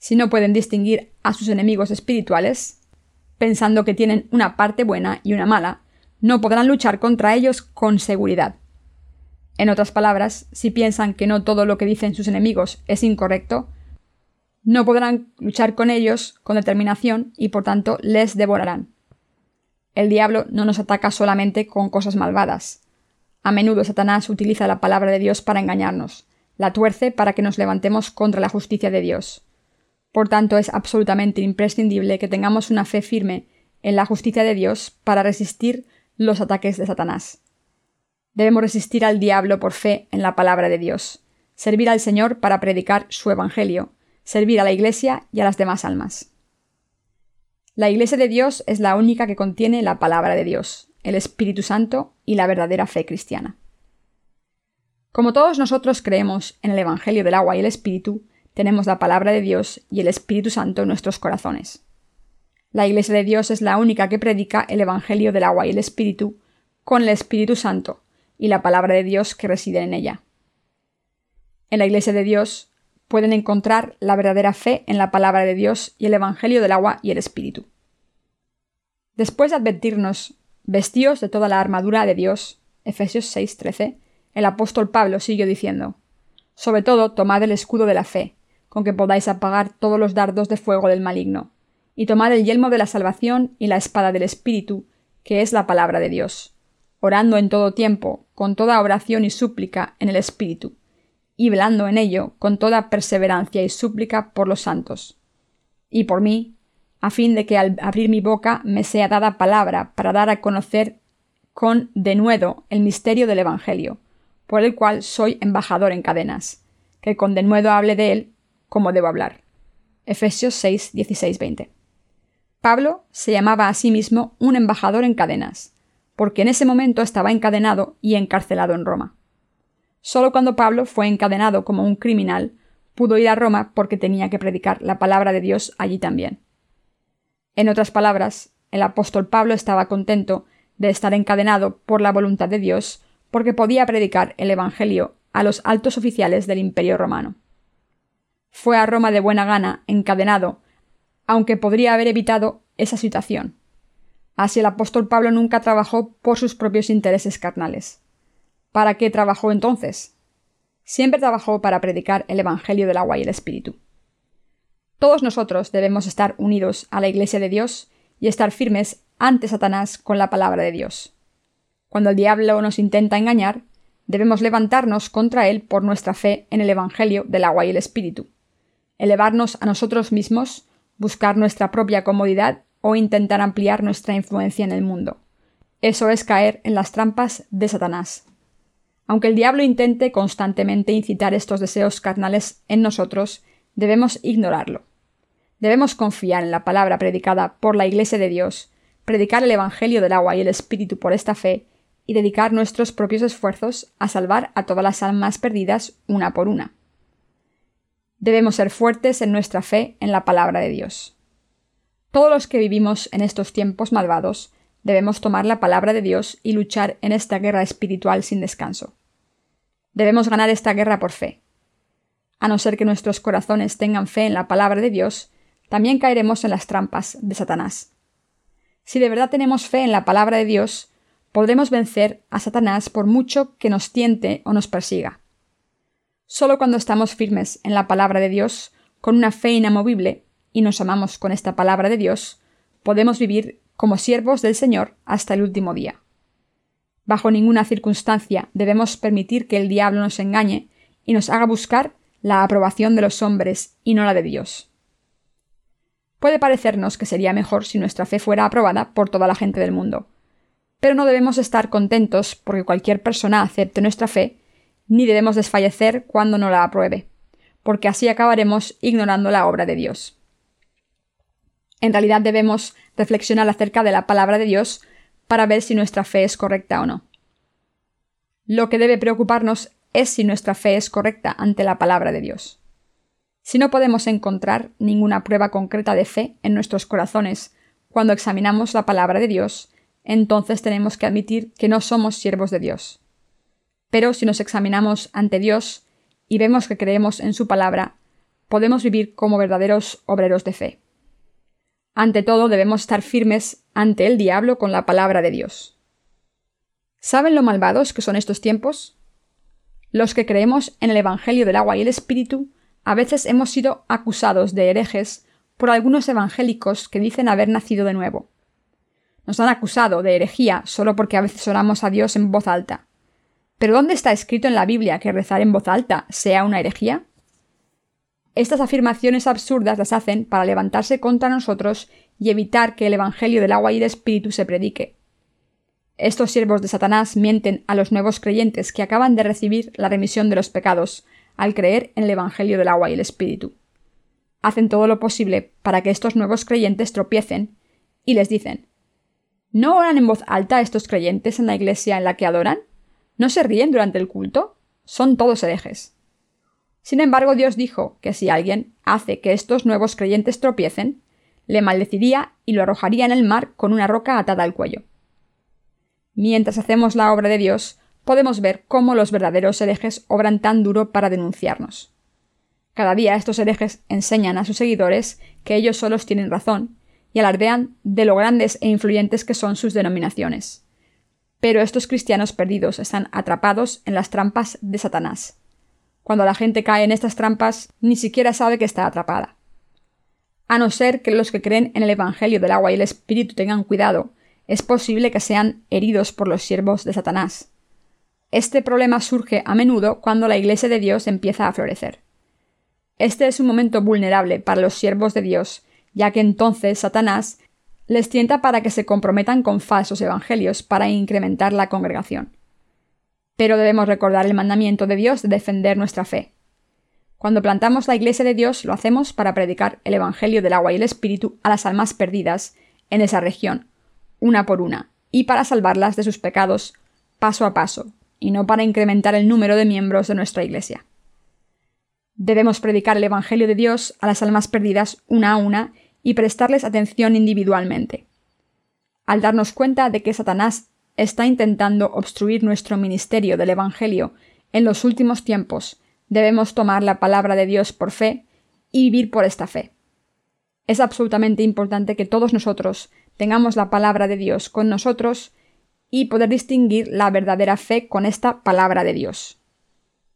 si no pueden distinguir a sus enemigos espirituales, pensando que tienen una parte buena y una mala, no podrán luchar contra ellos con seguridad. En otras palabras, si piensan que no todo lo que dicen sus enemigos es incorrecto, no podrán luchar con ellos con determinación y por tanto les devorarán. El diablo no nos ataca solamente con cosas malvadas. A menudo Satanás utiliza la palabra de Dios para engañarnos, la tuerce para que nos levantemos contra la justicia de Dios. Por tanto, es absolutamente imprescindible que tengamos una fe firme en la justicia de Dios para resistir los ataques de Satanás. Debemos resistir al diablo por fe en la palabra de Dios, servir al Señor para predicar su Evangelio, servir a la Iglesia y a las demás almas. La Iglesia de Dios es la única que contiene la palabra de Dios, el Espíritu Santo y la verdadera fe cristiana. Como todos nosotros creemos en el Evangelio del agua y el Espíritu, tenemos la palabra de Dios y el Espíritu Santo en nuestros corazones. La Iglesia de Dios es la única que predica el Evangelio del agua y el Espíritu con el Espíritu Santo y la palabra de Dios que reside en ella. En la Iglesia de Dios pueden encontrar la verdadera fe en la palabra de Dios y el Evangelio del agua y el Espíritu. Después de advertirnos, vestíos de toda la armadura de Dios, Efesios 6:13, el apóstol Pablo siguió diciendo, sobre todo tomad el escudo de la fe, con que podáis apagar todos los dardos de fuego del maligno, y tomad el yelmo de la salvación y la espada del Espíritu, que es la palabra de Dios, orando en todo tiempo, con toda oración y súplica en el Espíritu, y velando en ello con toda perseverancia y súplica por los santos. Y por mí, a fin de que al abrir mi boca me sea dada palabra para dar a conocer con denuedo el misterio del Evangelio, por el cual soy embajador en cadenas, que con denuedo hable de él como debo hablar. Efesios 6, 16, 20. Pablo se llamaba a sí mismo un embajador en cadenas, porque en ese momento estaba encadenado y encarcelado en Roma. Solo cuando Pablo fue encadenado como un criminal, pudo ir a Roma porque tenía que predicar la palabra de Dios allí también. En otras palabras, el apóstol Pablo estaba contento de estar encadenado por la voluntad de Dios porque podía predicar el Evangelio a los altos oficiales del Imperio romano fue a Roma de buena gana, encadenado, aunque podría haber evitado esa situación. Así el apóstol Pablo nunca trabajó por sus propios intereses carnales. ¿Para qué trabajó entonces? Siempre trabajó para predicar el Evangelio del agua y el Espíritu. Todos nosotros debemos estar unidos a la Iglesia de Dios y estar firmes ante Satanás con la palabra de Dios. Cuando el diablo nos intenta engañar, debemos levantarnos contra él por nuestra fe en el Evangelio del agua y el Espíritu elevarnos a nosotros mismos, buscar nuestra propia comodidad o intentar ampliar nuestra influencia en el mundo. Eso es caer en las trampas de Satanás. Aunque el diablo intente constantemente incitar estos deseos carnales en nosotros, debemos ignorarlo. Debemos confiar en la palabra predicada por la Iglesia de Dios, predicar el Evangelio del agua y el Espíritu por esta fe, y dedicar nuestros propios esfuerzos a salvar a todas las almas perdidas una por una. Debemos ser fuertes en nuestra fe en la palabra de Dios. Todos los que vivimos en estos tiempos malvados debemos tomar la palabra de Dios y luchar en esta guerra espiritual sin descanso. Debemos ganar esta guerra por fe. A no ser que nuestros corazones tengan fe en la palabra de Dios, también caeremos en las trampas de Satanás. Si de verdad tenemos fe en la palabra de Dios, podremos vencer a Satanás por mucho que nos tiente o nos persiga. Solo cuando estamos firmes en la palabra de Dios, con una fe inamovible, y nos amamos con esta palabra de Dios, podemos vivir como siervos del Señor hasta el último día. Bajo ninguna circunstancia debemos permitir que el diablo nos engañe y nos haga buscar la aprobación de los hombres y no la de Dios. Puede parecernos que sería mejor si nuestra fe fuera aprobada por toda la gente del mundo, pero no debemos estar contentos porque cualquier persona acepte nuestra fe, ni debemos desfallecer cuando no la apruebe, porque así acabaremos ignorando la obra de Dios. En realidad debemos reflexionar acerca de la palabra de Dios para ver si nuestra fe es correcta o no. Lo que debe preocuparnos es si nuestra fe es correcta ante la palabra de Dios. Si no podemos encontrar ninguna prueba concreta de fe en nuestros corazones cuando examinamos la palabra de Dios, entonces tenemos que admitir que no somos siervos de Dios. Pero si nos examinamos ante Dios y vemos que creemos en su palabra, podemos vivir como verdaderos obreros de fe. Ante todo debemos estar firmes ante el diablo con la palabra de Dios. ¿Saben lo malvados que son estos tiempos? Los que creemos en el Evangelio del agua y el Espíritu a veces hemos sido acusados de herejes por algunos evangélicos que dicen haber nacido de nuevo. Nos han acusado de herejía solo porque a veces oramos a Dios en voz alta. ¿Pero dónde está escrito en la Biblia que rezar en voz alta sea una herejía? Estas afirmaciones absurdas las hacen para levantarse contra nosotros y evitar que el Evangelio del agua y del Espíritu se predique. Estos siervos de Satanás mienten a los nuevos creyentes que acaban de recibir la remisión de los pecados, al creer en el Evangelio del agua y el Espíritu. Hacen todo lo posible para que estos nuevos creyentes tropiecen y les dicen ¿No oran en voz alta estos creyentes en la iglesia en la que adoran? ¿No se ríen durante el culto? Son todos herejes. Sin embargo, Dios dijo que si alguien hace que estos nuevos creyentes tropiecen, le maldeciría y lo arrojaría en el mar con una roca atada al cuello. Mientras hacemos la obra de Dios, podemos ver cómo los verdaderos herejes obran tan duro para denunciarnos. Cada día estos herejes enseñan a sus seguidores que ellos solos tienen razón y alardean de lo grandes e influyentes que son sus denominaciones. Pero estos cristianos perdidos están atrapados en las trampas de Satanás. Cuando la gente cae en estas trampas, ni siquiera sabe que está atrapada. A no ser que los que creen en el Evangelio del agua y el Espíritu tengan cuidado, es posible que sean heridos por los siervos de Satanás. Este problema surge a menudo cuando la Iglesia de Dios empieza a florecer. Este es un momento vulnerable para los siervos de Dios, ya que entonces Satanás les tienta para que se comprometan con falsos evangelios para incrementar la congregación. Pero debemos recordar el mandamiento de Dios de defender nuestra fe. Cuando plantamos la Iglesia de Dios lo hacemos para predicar el Evangelio del agua y el Espíritu a las almas perdidas en esa región, una por una, y para salvarlas de sus pecados paso a paso, y no para incrementar el número de miembros de nuestra Iglesia. Debemos predicar el Evangelio de Dios a las almas perdidas una a una y prestarles atención individualmente. Al darnos cuenta de que Satanás está intentando obstruir nuestro ministerio del Evangelio en los últimos tiempos, debemos tomar la palabra de Dios por fe y vivir por esta fe. Es absolutamente importante que todos nosotros tengamos la palabra de Dios con nosotros y poder distinguir la verdadera fe con esta palabra de Dios.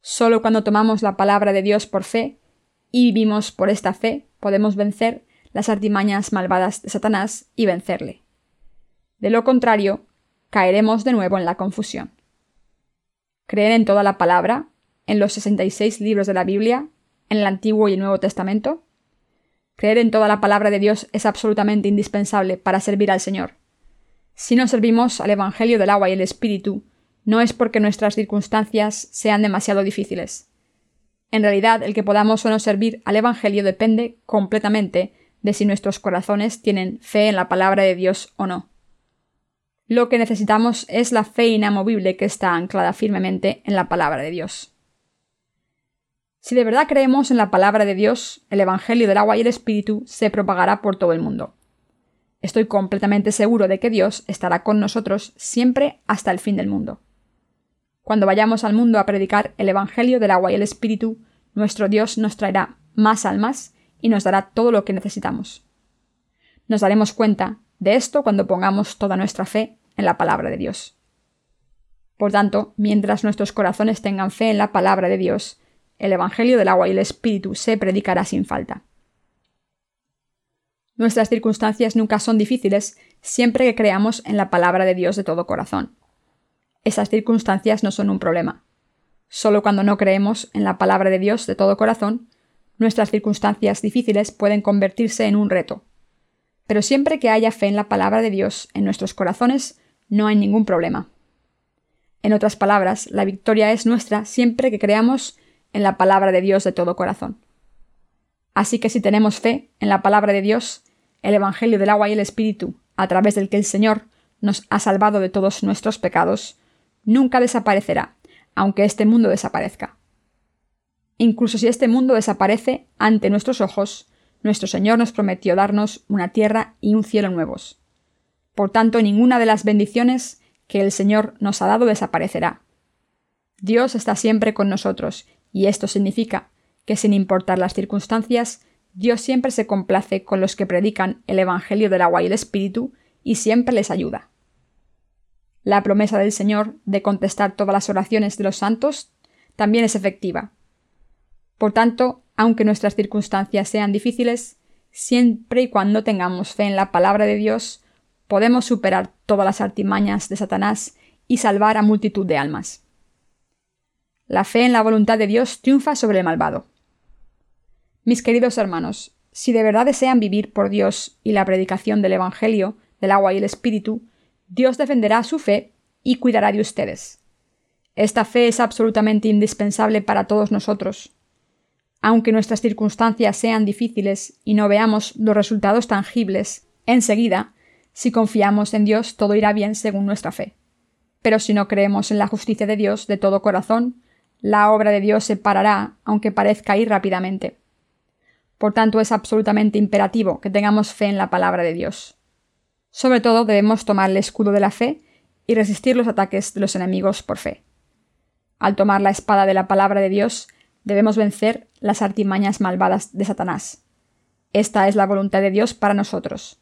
Solo cuando tomamos la palabra de Dios por fe y vivimos por esta fe, podemos vencer las artimañas malvadas de Satanás y vencerle. De lo contrario, caeremos de nuevo en la confusión. Creer en toda la palabra, en los 66 libros de la Biblia, en el Antiguo y el Nuevo Testamento. Creer en toda la palabra de Dios es absolutamente indispensable para servir al Señor. Si no servimos al Evangelio del agua y el Espíritu, no es porque nuestras circunstancias sean demasiado difíciles. En realidad, el que podamos o no servir al Evangelio depende completamente de si nuestros corazones tienen fe en la palabra de Dios o no. Lo que necesitamos es la fe inamovible que está anclada firmemente en la palabra de Dios. Si de verdad creemos en la palabra de Dios, el Evangelio del agua y el Espíritu se propagará por todo el mundo. Estoy completamente seguro de que Dios estará con nosotros siempre hasta el fin del mundo. Cuando vayamos al mundo a predicar el Evangelio del agua y el Espíritu, nuestro Dios nos traerá más almas y nos dará todo lo que necesitamos. Nos daremos cuenta de esto cuando pongamos toda nuestra fe en la palabra de Dios. Por tanto, mientras nuestros corazones tengan fe en la palabra de Dios, el Evangelio del agua y el Espíritu se predicará sin falta. Nuestras circunstancias nunca son difíciles siempre que creamos en la palabra de Dios de todo corazón. Esas circunstancias no son un problema. Solo cuando no creemos en la palabra de Dios de todo corazón, nuestras circunstancias difíciles pueden convertirse en un reto. Pero siempre que haya fe en la palabra de Dios en nuestros corazones, no hay ningún problema. En otras palabras, la victoria es nuestra siempre que creamos en la palabra de Dios de todo corazón. Así que si tenemos fe en la palabra de Dios, el Evangelio del agua y el Espíritu, a través del que el Señor nos ha salvado de todos nuestros pecados, nunca desaparecerá, aunque este mundo desaparezca. Incluso si este mundo desaparece ante nuestros ojos, nuestro Señor nos prometió darnos una tierra y un cielo nuevos. Por tanto, ninguna de las bendiciones que el Señor nos ha dado desaparecerá. Dios está siempre con nosotros y esto significa que sin importar las circunstancias, Dios siempre se complace con los que predican el Evangelio del agua y el Espíritu y siempre les ayuda. La promesa del Señor de contestar todas las oraciones de los santos también es efectiva. Por tanto, aunque nuestras circunstancias sean difíciles, siempre y cuando tengamos fe en la palabra de Dios, podemos superar todas las artimañas de Satanás y salvar a multitud de almas. La fe en la voluntad de Dios triunfa sobre el malvado. Mis queridos hermanos, si de verdad desean vivir por Dios y la predicación del Evangelio, del agua y el Espíritu, Dios defenderá su fe y cuidará de ustedes. Esta fe es absolutamente indispensable para todos nosotros. Aunque nuestras circunstancias sean difíciles y no veamos los resultados tangibles enseguida, si confiamos en Dios todo irá bien según nuestra fe. Pero si no creemos en la justicia de Dios de todo corazón, la obra de Dios se parará, aunque parezca ir rápidamente. Por tanto, es absolutamente imperativo que tengamos fe en la palabra de Dios. Sobre todo debemos tomar el escudo de la fe y resistir los ataques de los enemigos por fe. Al tomar la espada de la palabra de Dios, debemos vencer las artimañas malvadas de Satanás. Esta es la voluntad de Dios para nosotros.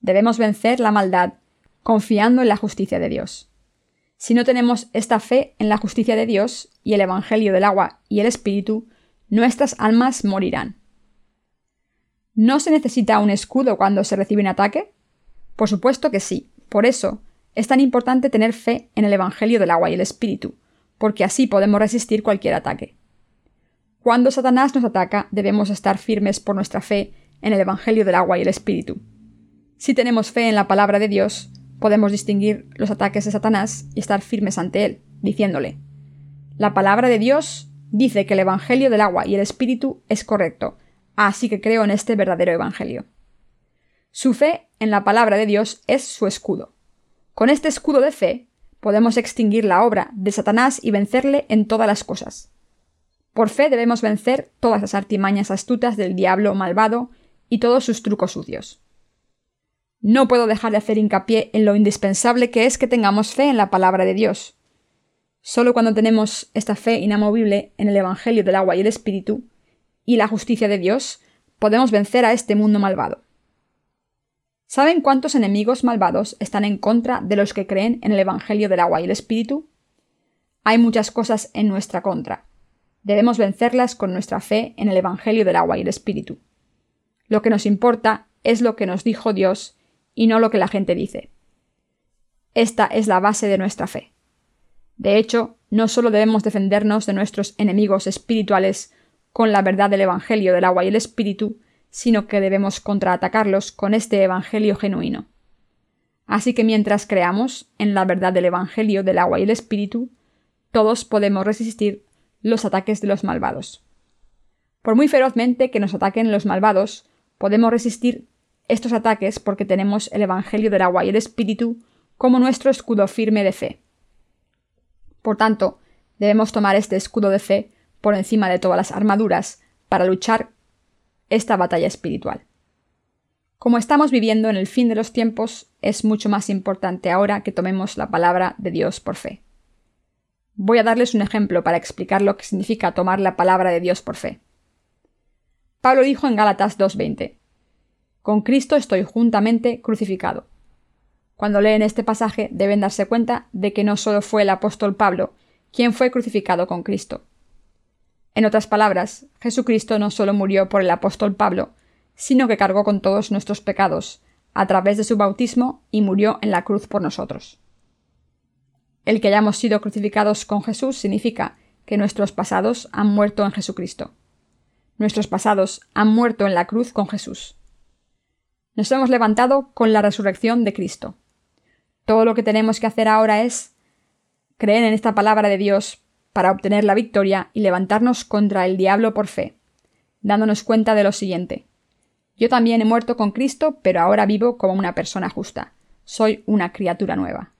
Debemos vencer la maldad confiando en la justicia de Dios. Si no tenemos esta fe en la justicia de Dios y el Evangelio del agua y el Espíritu, nuestras almas morirán. ¿No se necesita un escudo cuando se recibe un ataque? Por supuesto que sí. Por eso es tan importante tener fe en el Evangelio del agua y el Espíritu, porque así podemos resistir cualquier ataque. Cuando Satanás nos ataca, debemos estar firmes por nuestra fe en el Evangelio del agua y el Espíritu. Si tenemos fe en la palabra de Dios, podemos distinguir los ataques de Satanás y estar firmes ante él, diciéndole La palabra de Dios dice que el Evangelio del agua y el Espíritu es correcto, así que creo en este verdadero Evangelio. Su fe en la palabra de Dios es su escudo. Con este escudo de fe podemos extinguir la obra de Satanás y vencerle en todas las cosas. Por fe debemos vencer todas las artimañas astutas del diablo malvado y todos sus trucos sucios. No puedo dejar de hacer hincapié en lo indispensable que es que tengamos fe en la palabra de Dios. Solo cuando tenemos esta fe inamovible en el Evangelio del agua y el Espíritu y la justicia de Dios, podemos vencer a este mundo malvado. ¿Saben cuántos enemigos malvados están en contra de los que creen en el Evangelio del agua y el Espíritu? Hay muchas cosas en nuestra contra. Debemos vencerlas con nuestra fe en el Evangelio del agua y el Espíritu. Lo que nos importa es lo que nos dijo Dios y no lo que la gente dice. Esta es la base de nuestra fe. De hecho, no solo debemos defendernos de nuestros enemigos espirituales con la verdad del Evangelio del agua y el Espíritu, sino que debemos contraatacarlos con este Evangelio genuino. Así que mientras creamos en la verdad del Evangelio del agua y el Espíritu, todos podemos resistir los ataques de los malvados. Por muy ferozmente que nos ataquen los malvados, podemos resistir estos ataques porque tenemos el Evangelio del agua y el Espíritu como nuestro escudo firme de fe. Por tanto, debemos tomar este escudo de fe por encima de todas las armaduras, para luchar esta batalla espiritual. Como estamos viviendo en el fin de los tiempos, es mucho más importante ahora que tomemos la palabra de Dios por fe. Voy a darles un ejemplo para explicar lo que significa tomar la palabra de Dios por fe. Pablo dijo en Gálatas 2.20, Con Cristo estoy juntamente crucificado. Cuando leen este pasaje deben darse cuenta de que no solo fue el apóstol Pablo quien fue crucificado con Cristo. En otras palabras, Jesucristo no solo murió por el apóstol Pablo, sino que cargó con todos nuestros pecados, a través de su bautismo, y murió en la cruz por nosotros. El que hayamos sido crucificados con Jesús significa que nuestros pasados han muerto en Jesucristo. Nuestros pasados han muerto en la cruz con Jesús. Nos hemos levantado con la resurrección de Cristo. Todo lo que tenemos que hacer ahora es creer en esta palabra de Dios para obtener la victoria y levantarnos contra el diablo por fe, dándonos cuenta de lo siguiente. Yo también he muerto con Cristo, pero ahora vivo como una persona justa. Soy una criatura nueva.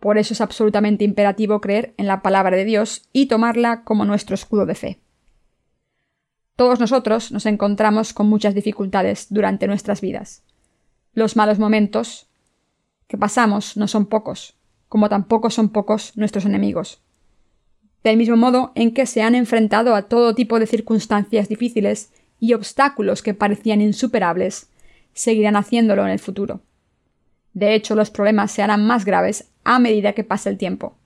Por eso es absolutamente imperativo creer en la palabra de Dios y tomarla como nuestro escudo de fe. Todos nosotros nos encontramos con muchas dificultades durante nuestras vidas. Los malos momentos que pasamos no son pocos, como tampoco son pocos nuestros enemigos. Del mismo modo en que se han enfrentado a todo tipo de circunstancias difíciles y obstáculos que parecían insuperables, seguirán haciéndolo en el futuro. De hecho, los problemas se harán más graves a medida que pase el tiempo.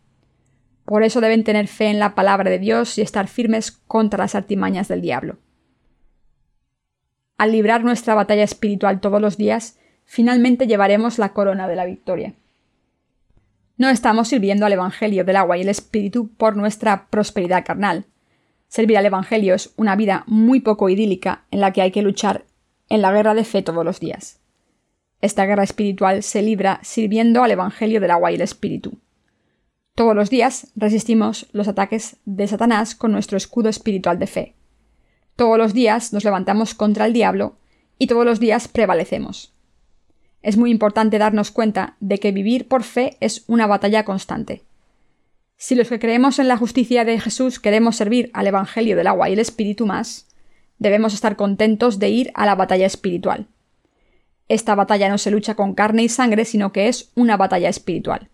Por eso deben tener fe en la palabra de Dios y estar firmes contra las artimañas del diablo. Al librar nuestra batalla espiritual todos los días, finalmente llevaremos la corona de la victoria. No estamos sirviendo al Evangelio del agua y el Espíritu por nuestra prosperidad carnal, Servir al Evangelio es una vida muy poco idílica en la que hay que luchar en la guerra de fe todos los días. Esta guerra espiritual se libra sirviendo al Evangelio del agua y el Espíritu. Todos los días resistimos los ataques de Satanás con nuestro escudo espiritual de fe. Todos los días nos levantamos contra el diablo y todos los días prevalecemos. Es muy importante darnos cuenta de que vivir por fe es una batalla constante. Si los que creemos en la justicia de Jesús queremos servir al Evangelio del agua y el Espíritu más, debemos estar contentos de ir a la batalla espiritual. Esta batalla no se lucha con carne y sangre, sino que es una batalla espiritual.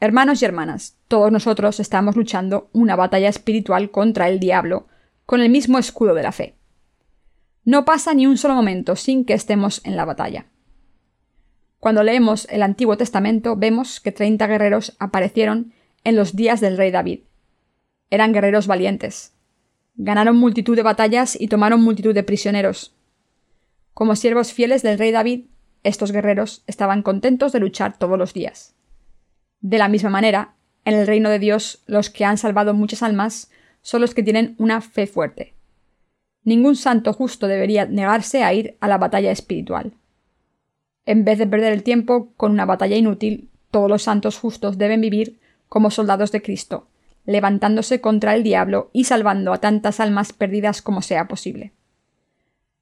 Hermanos y hermanas, todos nosotros estamos luchando una batalla espiritual contra el diablo, con el mismo escudo de la fe. No pasa ni un solo momento sin que estemos en la batalla. Cuando leemos el Antiguo Testamento vemos que treinta guerreros aparecieron en los días del rey David. Eran guerreros valientes. Ganaron multitud de batallas y tomaron multitud de prisioneros. Como siervos fieles del rey David, estos guerreros estaban contentos de luchar todos los días. De la misma manera, en el reino de Dios, los que han salvado muchas almas son los que tienen una fe fuerte. Ningún santo justo debería negarse a ir a la batalla espiritual. En vez de perder el tiempo con una batalla inútil, todos los santos justos deben vivir como soldados de Cristo, levantándose contra el diablo y salvando a tantas almas perdidas como sea posible.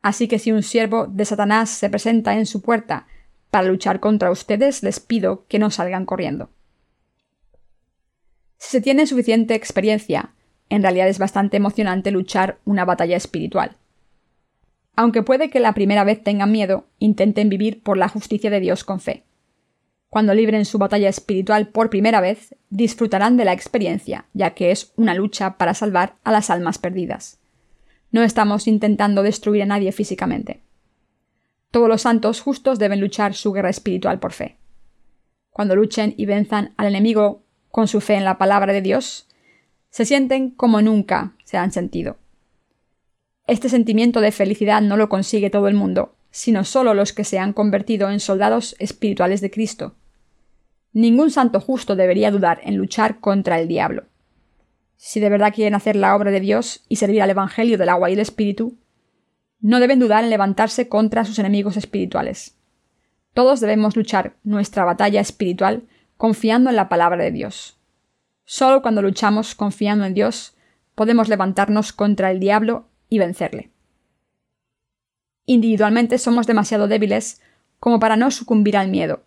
Así que si un siervo de Satanás se presenta en su puerta para luchar contra ustedes, les pido que no salgan corriendo. Si se tiene suficiente experiencia, en realidad es bastante emocionante luchar una batalla espiritual. Aunque puede que la primera vez tengan miedo, intenten vivir por la justicia de Dios con fe. Cuando libren su batalla espiritual por primera vez, disfrutarán de la experiencia, ya que es una lucha para salvar a las almas perdidas. No estamos intentando destruir a nadie físicamente. Todos los santos justos deben luchar su guerra espiritual por fe. Cuando luchen y venzan al enemigo con su fe en la palabra de Dios, se sienten como nunca se han sentido. Este sentimiento de felicidad no lo consigue todo el mundo, sino solo los que se han convertido en soldados espirituales de Cristo, Ningún santo justo debería dudar en luchar contra el diablo. Si de verdad quieren hacer la obra de Dios y servir al Evangelio del agua y el Espíritu, no deben dudar en levantarse contra sus enemigos espirituales. Todos debemos luchar nuestra batalla espiritual confiando en la palabra de Dios. Solo cuando luchamos confiando en Dios podemos levantarnos contra el diablo y vencerle. Individualmente somos demasiado débiles como para no sucumbir al miedo,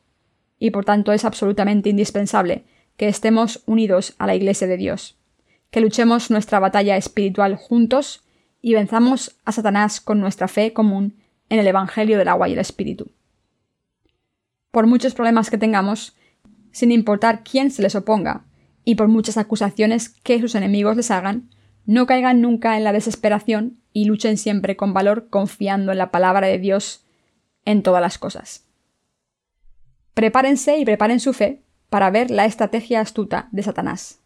y por tanto es absolutamente indispensable que estemos unidos a la Iglesia de Dios, que luchemos nuestra batalla espiritual juntos y venzamos a Satanás con nuestra fe común en el Evangelio del agua y el Espíritu. Por muchos problemas que tengamos, sin importar quién se les oponga, y por muchas acusaciones que sus enemigos les hagan, no caigan nunca en la desesperación y luchen siempre con valor confiando en la palabra de Dios en todas las cosas. Prepárense y preparen su fe para ver la estrategia astuta de Satanás.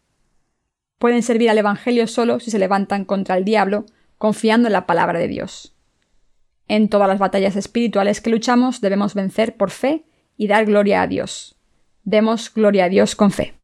Pueden servir al Evangelio solo si se levantan contra el diablo confiando en la palabra de Dios. En todas las batallas espirituales que luchamos debemos vencer por fe y dar gloria a Dios. Demos gloria a Dios con fe.